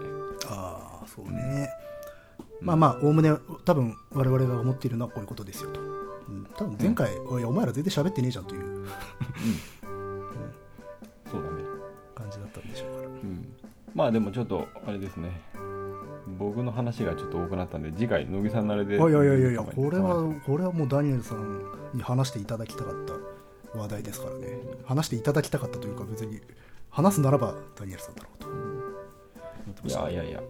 ああそうね、まあまあおおむね多分我々が思っているのはこういうことですよと、うん、多分前回、おいお前ら全然喋ってねえじゃんという。そうだね。感じだったんでしょうから。うん。まあでもちょっとあれですね。僕の話がちょっと多くなったんで次回乃木さんのあれで。いやいやいやいやこれはこれはもうダニエルさんに話していただきたかった話題ですからね。話していただきたかったというか別に話すならばダニエルさんだろうと。思ってまいやいや。いや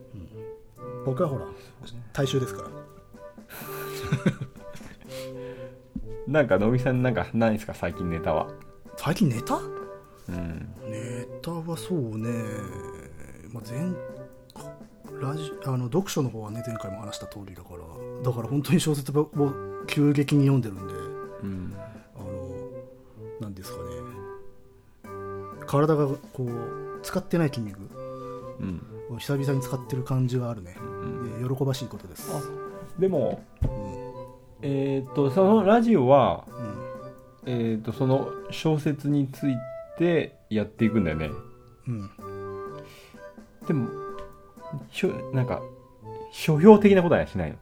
僕はほら大衆ですから。なんか乃木さんなんかないですか？最近ネタは。最近ネタ？うん。ネタはそうね、まあ、前ラジあの読書の方はね前回も話した通りだから。だから本当に小説を急激に読んでるんで。うん。あのなんですかね。体がこう使ってない筋肉うん。を久々に使ってる感じがあるね、うん。で喜ばしいことですあでもうん。えっ、とそのラジオはうん。えっ、とその小説についてやっていくんだよね。うん。でもしょなんか書評的なことはしないの。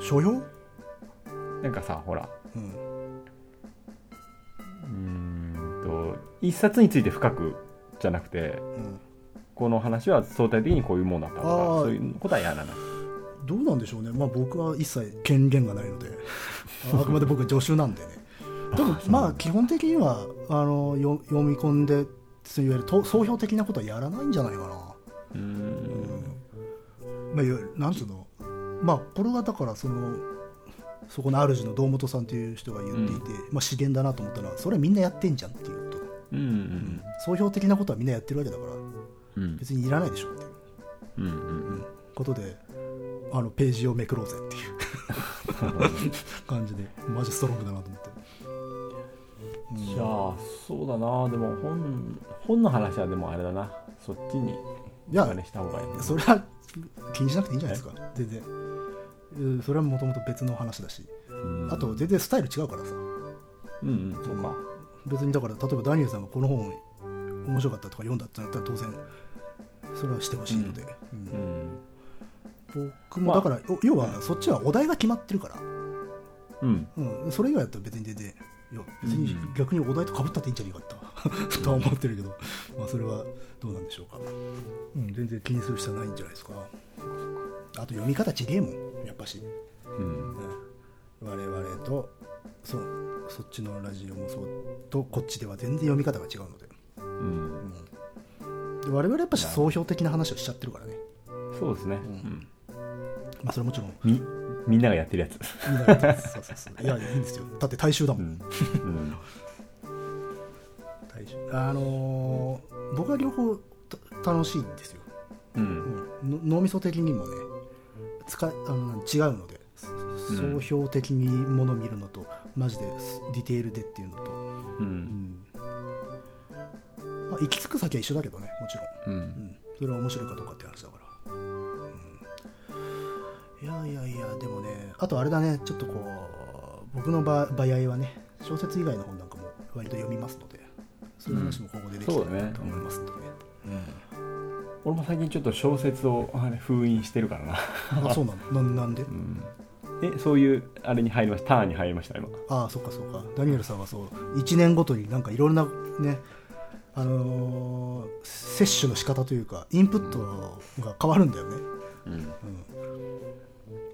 所用なんかさほら。うん。うーんと一冊について深くじゃなくてうんこの話は相対的にこういうものだったとかそういうことはやらない。どうなんでしょうね、まあ、僕は一切権限がないのであ あくまで僕は助手なんでね。でもまあ基本的にはあのよ読み込んでいわゆると総評的なことはやらないんじゃないかな、うーん。まあ、いわゆるなんつうの。まあこれはだからそのそこの主の堂本さんという人が言っていて、まあ、資源だなと思ったのはそれはみんなやってんじゃんっていうこと。うんうん総評的なことはみんなやってるわけだから。うん別にいらないでしょっていう。うんうんことであのページをめくろうぜっていう。感じでマジストロングだなと思って、じゃあそうだな。でも本本の話はでもあれだな。そっちにいやした方がいい。なそれは気にしなくていいんじゃないですか。全然。うんそれはもともと別の話だし。うん。あと全然スタイル違うからさ。うんうんそうか。別にだから例えばダニエルさんがこの本面白かったとか読んだってなったら当然それはしてほしいので、うん。うん。僕もだから、お要はそっちはお題が決まってるから、うん。うん、それ以外だったら別に全然いや別にうん。逆にお題とかぶったっていいんじゃないかと。とは思ってるけど、まあ、それはどうなんでしょうか、うん、全然気にする必要はないんじゃないですか。あと読み方ちげえもん。やっぱし、うん。うん。我々とそう。そっちのラジオもそう。とこっちでは全然読み方が違うので。うん。で我々やっぱし総評的な話をしちゃってるからね、そうですね。うん。まあ、それはもちろん。みみんながやってるやつ。みんながやってますそうそうそう。いやいやいいんですよ。だって大衆だもん、うん。うん。大衆。あのー僕は両方た楽しいんですよ、うん。うん。の脳みそ的にもね使いあの違うのでうん。総評的にものを見るのと、マジでディテールでっていうのと、ううん。んまあ、行き着く先は一緒だけどねもちろん。ううん。ん、それは面白いかどうかって話だから、うん、いやいやいやでもねあとあれだねちょっとこう僕の場場合はね小説以外の本なんかも割と読みますのでそういう話も今後でできたそうだね。らなと思いますんでね、俺も最近ちょっと小説を封印してるからな。うんあそうなの？ななんで？うん。えそういうあれに入りました？ターンに入りました今。ああそっかそっか。ダニエルさんはそう。1年ごとになんかいろんなねあのー摂取の仕方というかインプットが変わるんだよね、うん。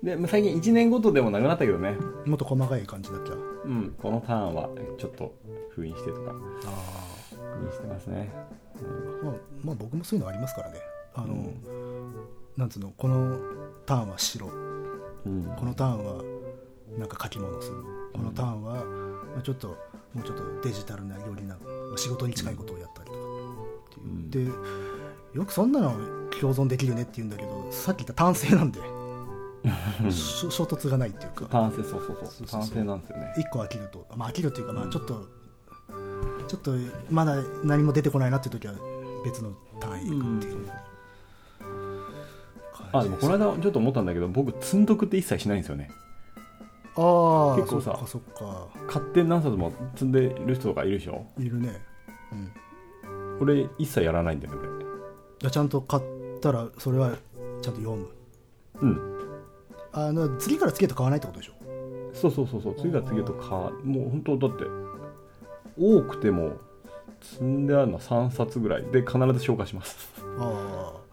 でまあ最近1年ごとでもなくなったけどね。もっと細かい感じになっちゃ。ううんこのターンはちょっと封印してとかあにしてますね。あまあ、まあ僕もそういうのありますからね。あの、うん。なんつうのこのターンは白。うん。このターンはなんか書き物する。このターンは、まあ、ちょっともうちょっとデジタルなよりなまあ仕事に近いことをやったりとか。っていう、でよくそんなの共存できるねって言うんだけどさっき言った単性なんで。し衝突がないっていうか。単性そうそうそう。単性なんですよね。1個飽きると、まあ、飽きるっていうか、まあ、ちょっとちょっとまだ何も出てこないなっていう時は別の単位行くっていう。あでもこの間ちょっと思ったんだけど僕積んどくって一切しないんですよねああ結構さそっかそっか。買って何冊も積んでる人とかいるでしょ？いるね。うん。俺一切やらないんだよね。ちゃんと買ったらそれはちゃんと読む。れうん。あの次から次へと買わないってことでしょ？そうそうそうそう。次が次へとかもう本当だって多くても積んであるのは3冊ぐらいで必ず消化します。ああ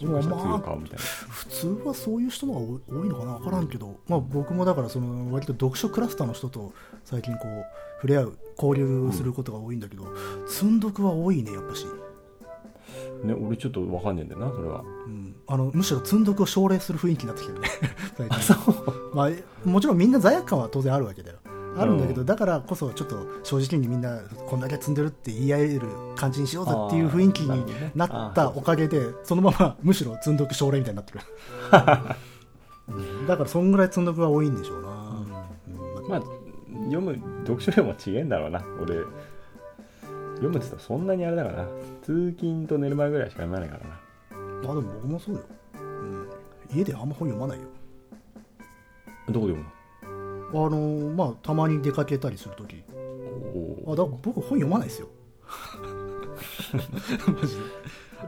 消化したら次まあを買うみたいな。普通はそういう人が多いのかな分からんけど、まあ、僕もだからその割と読書クラスターの人と最近こう触れ合う交流することが多いんだけど、積んどくは多いねやっぱし、ね俺ちょっと分かんねえんだよなそれは。うん、あのむしろ積んどくを奨励する雰囲気になってきてるね。最近。まあ、もちろんみんな罪悪感は当然あるわけだよあるんだけど、うんだからこそちょっと正直にみんなこんだけ積んでるって言い合える感じにしようぜっていう雰囲気になったおかげでそのまま むしろ積んどく奨励みたいになってる、うん。だからそんぐらい積んどくは多いんでしょうな、うん。まあ読む読書量も違えんだろうな。俺読むって言ったらそんなにあれだからな。通勤と寝る前ぐらいしか読まないからな。まあでも僕もそうよ、うん、家であんま本読まないよ。どこで読あのまあたまに出かけたりするときむのあだ僕本読まないですよ。マジ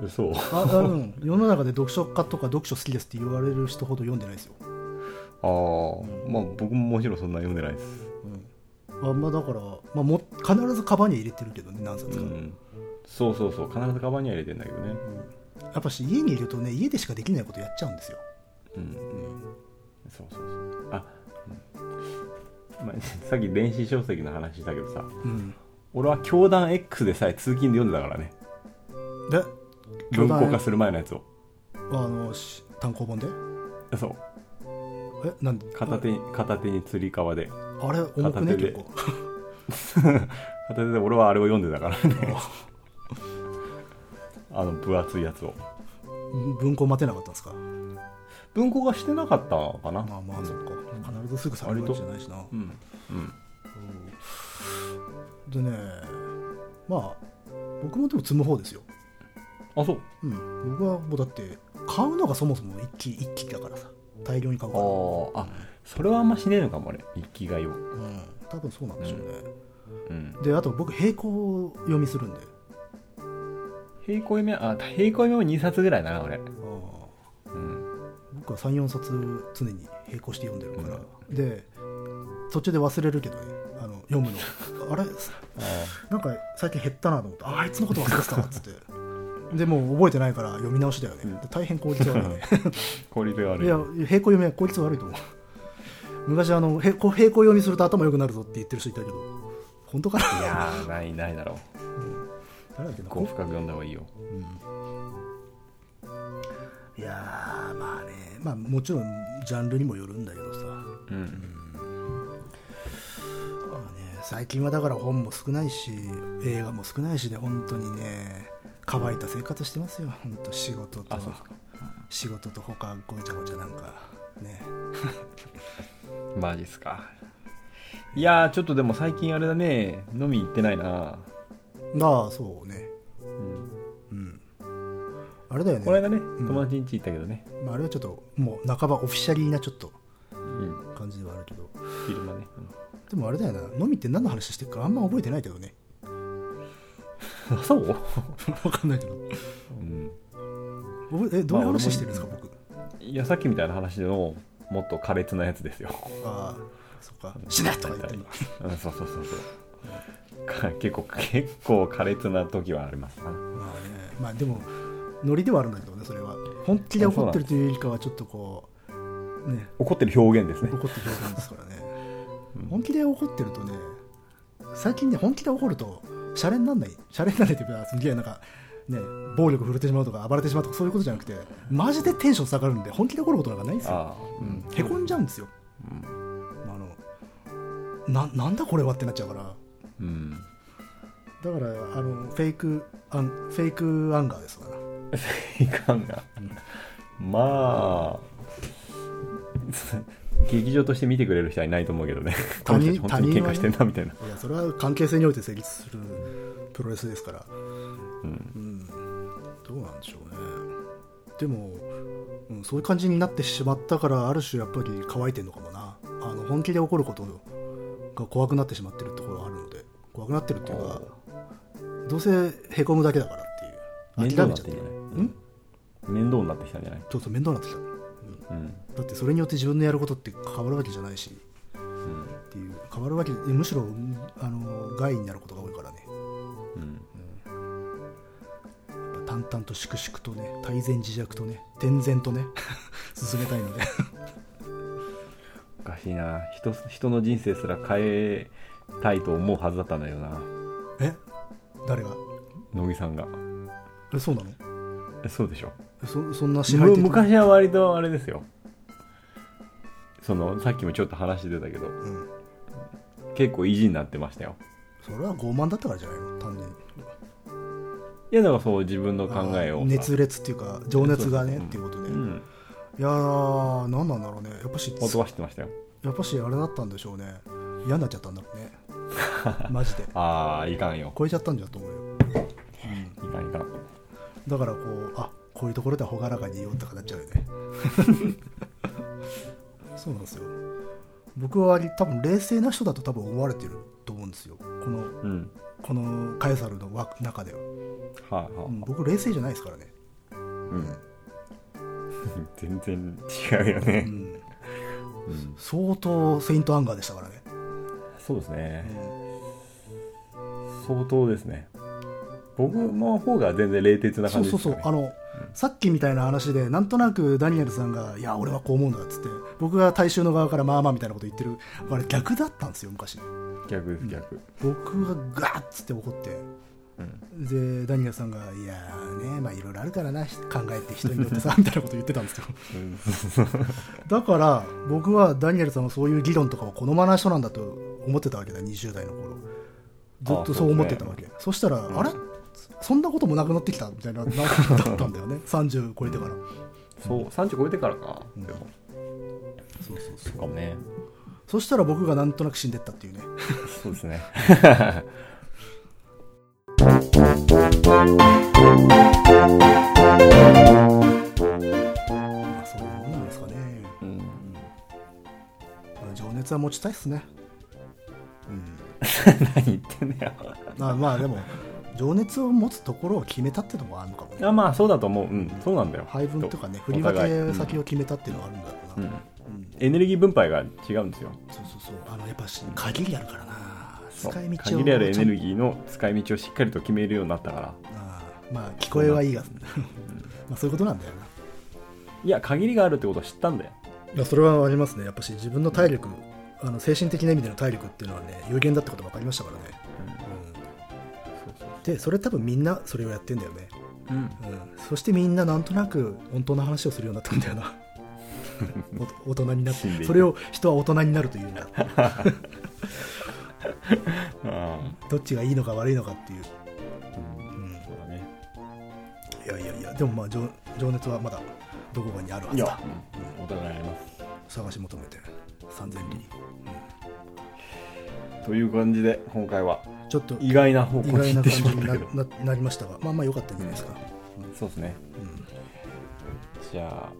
で？そうああうん。世の中で読書家とか読書好きですって言われる人ほど読んでないですよ、ああまあ僕ももちろんそんな読んでないです。うん。あまあ、だから、まあ、も必ずカバンには入れてるけどね何冊か、うん。そうそうそう。必ずカバンには入れてんだけどね。やっぱし家にいるとね家でしかできないことやっちゃうんですよ、うん。そうそうそう。あ、うんまあ、さっき電子書籍の話したけどさうん、俺は教団 X でさえ通勤で読んでたからね。で文庫化する前のやつを。あのし単行本で？そう。えなんで片手に片手につり革で。あれ重くね？片手で。結構。片手で俺はあれを読んでたからね。あの分厚いやつを。文庫待てなかったんですか？文庫化してなかったのかな。まあまあそっかすぐされるわけじゃないしな。うん。うん。でねまあ僕もでも積む方ですよ、あそう。うん、僕はもうだって買うのがそもそも一気一気だからさ。大量に買うあから。ーあそれはあんましねえのかも俺一気買いを。うん、多分そうなんでしょうね、うん。であと僕並行読みするんで。平行読みはあ平行読みも2冊ぐらいだな俺。うん僕は34冊常に並行して読んでるから、で途中で忘れるけどねあの読むの。あれ？あなんか最近減ったなと思って。ああいつのこと忘れてたわっつって。でもう覚えてないから読み直しだよね、うん。大変効率悪いね。ー 効率が悪い。いや並行読みは効率悪いと思う。昔あの並行並行読みすると頭良くなるぞって言ってる人いたけど。本当かな？いやーないないだろう。誰だっけな？こう深く読んだ方がいいよいやーまあねまあもちろんジャンルにもよるんだけどさ、まうん。あね、最近はだから本も少ないし映画も少ないしで本当にね乾いた生活してますよ本当仕事と仕事と他ごちゃごちゃなんかね。マジっすか。いやーちょっとでも最近あれだね飲み行ってないな、まあそうね。うん、うんあれだよね。この間ねん。友達ん家行ったけどね、まあ、あれはちょっともう半ばオフィシャリーなちょっとうん、感じではあるけど。昼間ね、でもあれだよな。飲みって何の話してるかあんま覚えてないけどね。うん、あそう、わかんないけど。うん、覚ええどういう話してるんですか、僕？いやさっきみたいな話でのもっと苛烈なやつですよ、ああそっか。死ねとか言ってんの。うん、そうそうそうそう。か結構結構苛烈な時はありますな。まあね。まあでもノリではあるんだけどねそれは。本気で怒ってるというよりかはちょっとこうね。怒ってる表現ですね。怒ってる表現ですからね。うん。本気で怒ってるとね最近ね本気で怒るとシャレになんない。シャレになんないっていうかすげえなんかね暴力振るってしまうとか暴れてしまうとかそういうことじゃなくてマジでテンション下がるんで本気で怒ることなんかないんですよ、ああ。うん、へこんじゃうんですよ。うん。あのななんだこれはってなっちゃうから。うん。だからあの fake an fake anger ですからいかんが、まあ劇場として見てくれる人はいないと思うけどね。こ他人本当に喧嘩してんなみたいな、いやそれは関係性において成立するプロレスですから。うん。うん。どうなんでしょうね。でも、うん、そういう感じになってしまったからある種やっぱり乾いてるのかもな。あの本気で起こることが怖くなってしまってるところがあるので。怖くなってるっていうかどうせへこむだけだから面倒になっててっんじゃないん。面倒になってきたんじゃない？そうそう面倒になってきた。うん。だってそれによって自分のやることって変わるわけじゃないし。うんっていう。変わるわけむしろあの害になることが多いからね。うん。淡々と粛々とね泰然自若とね天然とね 進めたいので。おかしいな。人人の人生すら変えたいと思うはずだったんだよな。え？誰が？乃木さんがえそうなの？えそうでしょ。えそそんな支配的な？む昔は割とあれですよ。そのさっきもちょっと話してたけど。うん。結構意地になってましたよ。それは傲慢だったからじゃないの？単純に。いやだからそう自分の考えを。熱烈っていうか情熱がねっていうことで、いうん。やー何なんだろうね。やっぱし音は知ってましたよ。やっぱしあれだったんでしょうね。嫌になっちゃったんだろうね。マジで。ああいかんよ。超えちゃったんじゃと思うよ、いかんいかんだからこうあこういうところでは朗らかに言おうとかなっちゃうよね。そうなんですよ。僕は多分冷静な人だと多分思われてると思うんですよ。このうん。このカエサルの枠中では、はいはい、うん僕冷静じゃないですからね。うん。全然違うよね、うん。うん、相当セイントアンガーでしたからね、そうですうねん。相当ですね僕の方が全然冷徹なそう感じですか、ね、そうそうあの、さっきみたいな話でなんとなくダニエルさんが「いや俺はこう思うんだ」っつって。僕が大衆の側からまあまあみたいなこと言ってる。あれ逆だったんですよ昔。逆です逆、僕がガーッつって怒ってうんでダニエルさんが「いやーねまあいろいろあるからな考えて人によってさ」みたいなこと言ってたんですよ。う んだから僕はダニエルさんはそういう議論とかを好まない人なんだと思ってたわけだ20代の頃。ずっとそう思ってたわけ。そ,、したら、んあれ？そんなこともなくなってきたみたいななだったんだよね。30超えてから。そう30超えてからか、うん。でも。そうそうそう。かもね。そしたら僕がなんとなく死んでったっていうね。そうですね。まあそういうもんですかね、うん。まあ情熱は持ちたいっすね。何言ってんだよまあまあでも情熱を持つところを決めたってのもあるのかもね。あまあそうだと思う。うん。そうなんだよ。配分とかね振おり分け先を決めたっていうのはあるんだろうな、うん。うん。エネルギー分配が違うんですよ。そうそうそう。あのやっぱし限りあるからな。使い道を限りあるエネルギーの使い道をしっかりと決めるようになったから。まあ聞こえはいいが まあ。そういうことなんだよな。いや限りがあるってことを知ったんだよ。いやそれはありますね。やっぱし自分の体力あの精神的な意味での体力っていうのはね有限だってこと分かりましたからね、でそれ多分みんなそれをやってんだよね、うん。うん、そしてみんななんとなく本当の話をするようになったんだよな。お大人になって。それを人は大人になるというんだ あ。どっちがいいのか悪いのかっていう、あうん。うん、そうだね。いやいやいやでもまあ情情熱はまだどこかにあるはいずやだ、お互いあります。探し求めて。3000里という感じで今回は。ちょっと意意外な方向に行ってしまったけど。ななりました。がまあまあ良かったんじゃないですか、そうですね。うん。じゃあ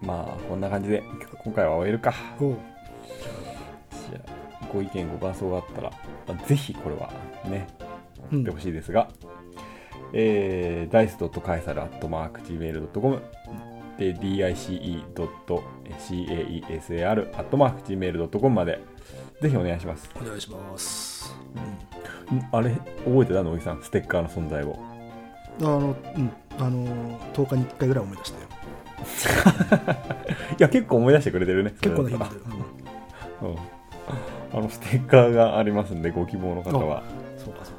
まあこんな感じで今回は終えるか。じゃあご意見ご感想があったらまあぜひこれはねうん。送ってほしいですが、えー、dice.caesar.gmail.com で dice.caesar.gmail.com までぜひお願いします。お願いします、ん。あれ覚えてた？のおじさんステッカーの存在を。あのうん。あの10日に1回ぐらい思い出したよ いや結構思い出してくれてるね結構な頻度で、うんうん。あのステッカーがありますんでご希望の方は。そうかそう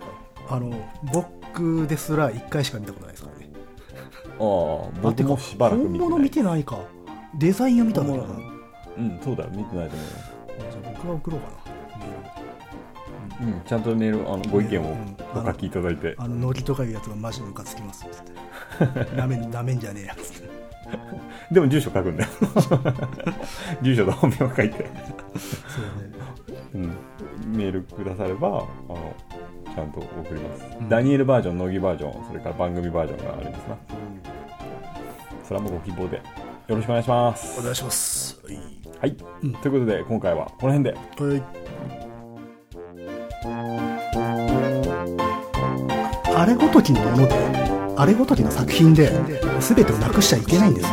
か。あの僕ですら1回しか見たことないですからね。ああ僕もしばらく見てない。本物見てないか。デザインを見たんだけどな。本うんそうだ。よ見てないと思うよじゃあ僕が送ろうかな。メールうん、ちゃんとメールあのご意見をうん。お書きいただいて、あのノリとかいうやつがマジムカつきます。っつって。なめんなめんじゃねえや。つって。でも住所書くんだよ。住所と本名を書いて、そうね。うん、メールくださればあのちゃんと送ります、うん。ダニエルバージョン乃木バージョンそれから番組バージョンがありますな。それはもうご希望で。よろしくお願いします。お願いします。はいはい、うん。ということで今回はこの辺で。はい。あれごときのものであれごときの作品で全てをなくしちゃいけないんですよ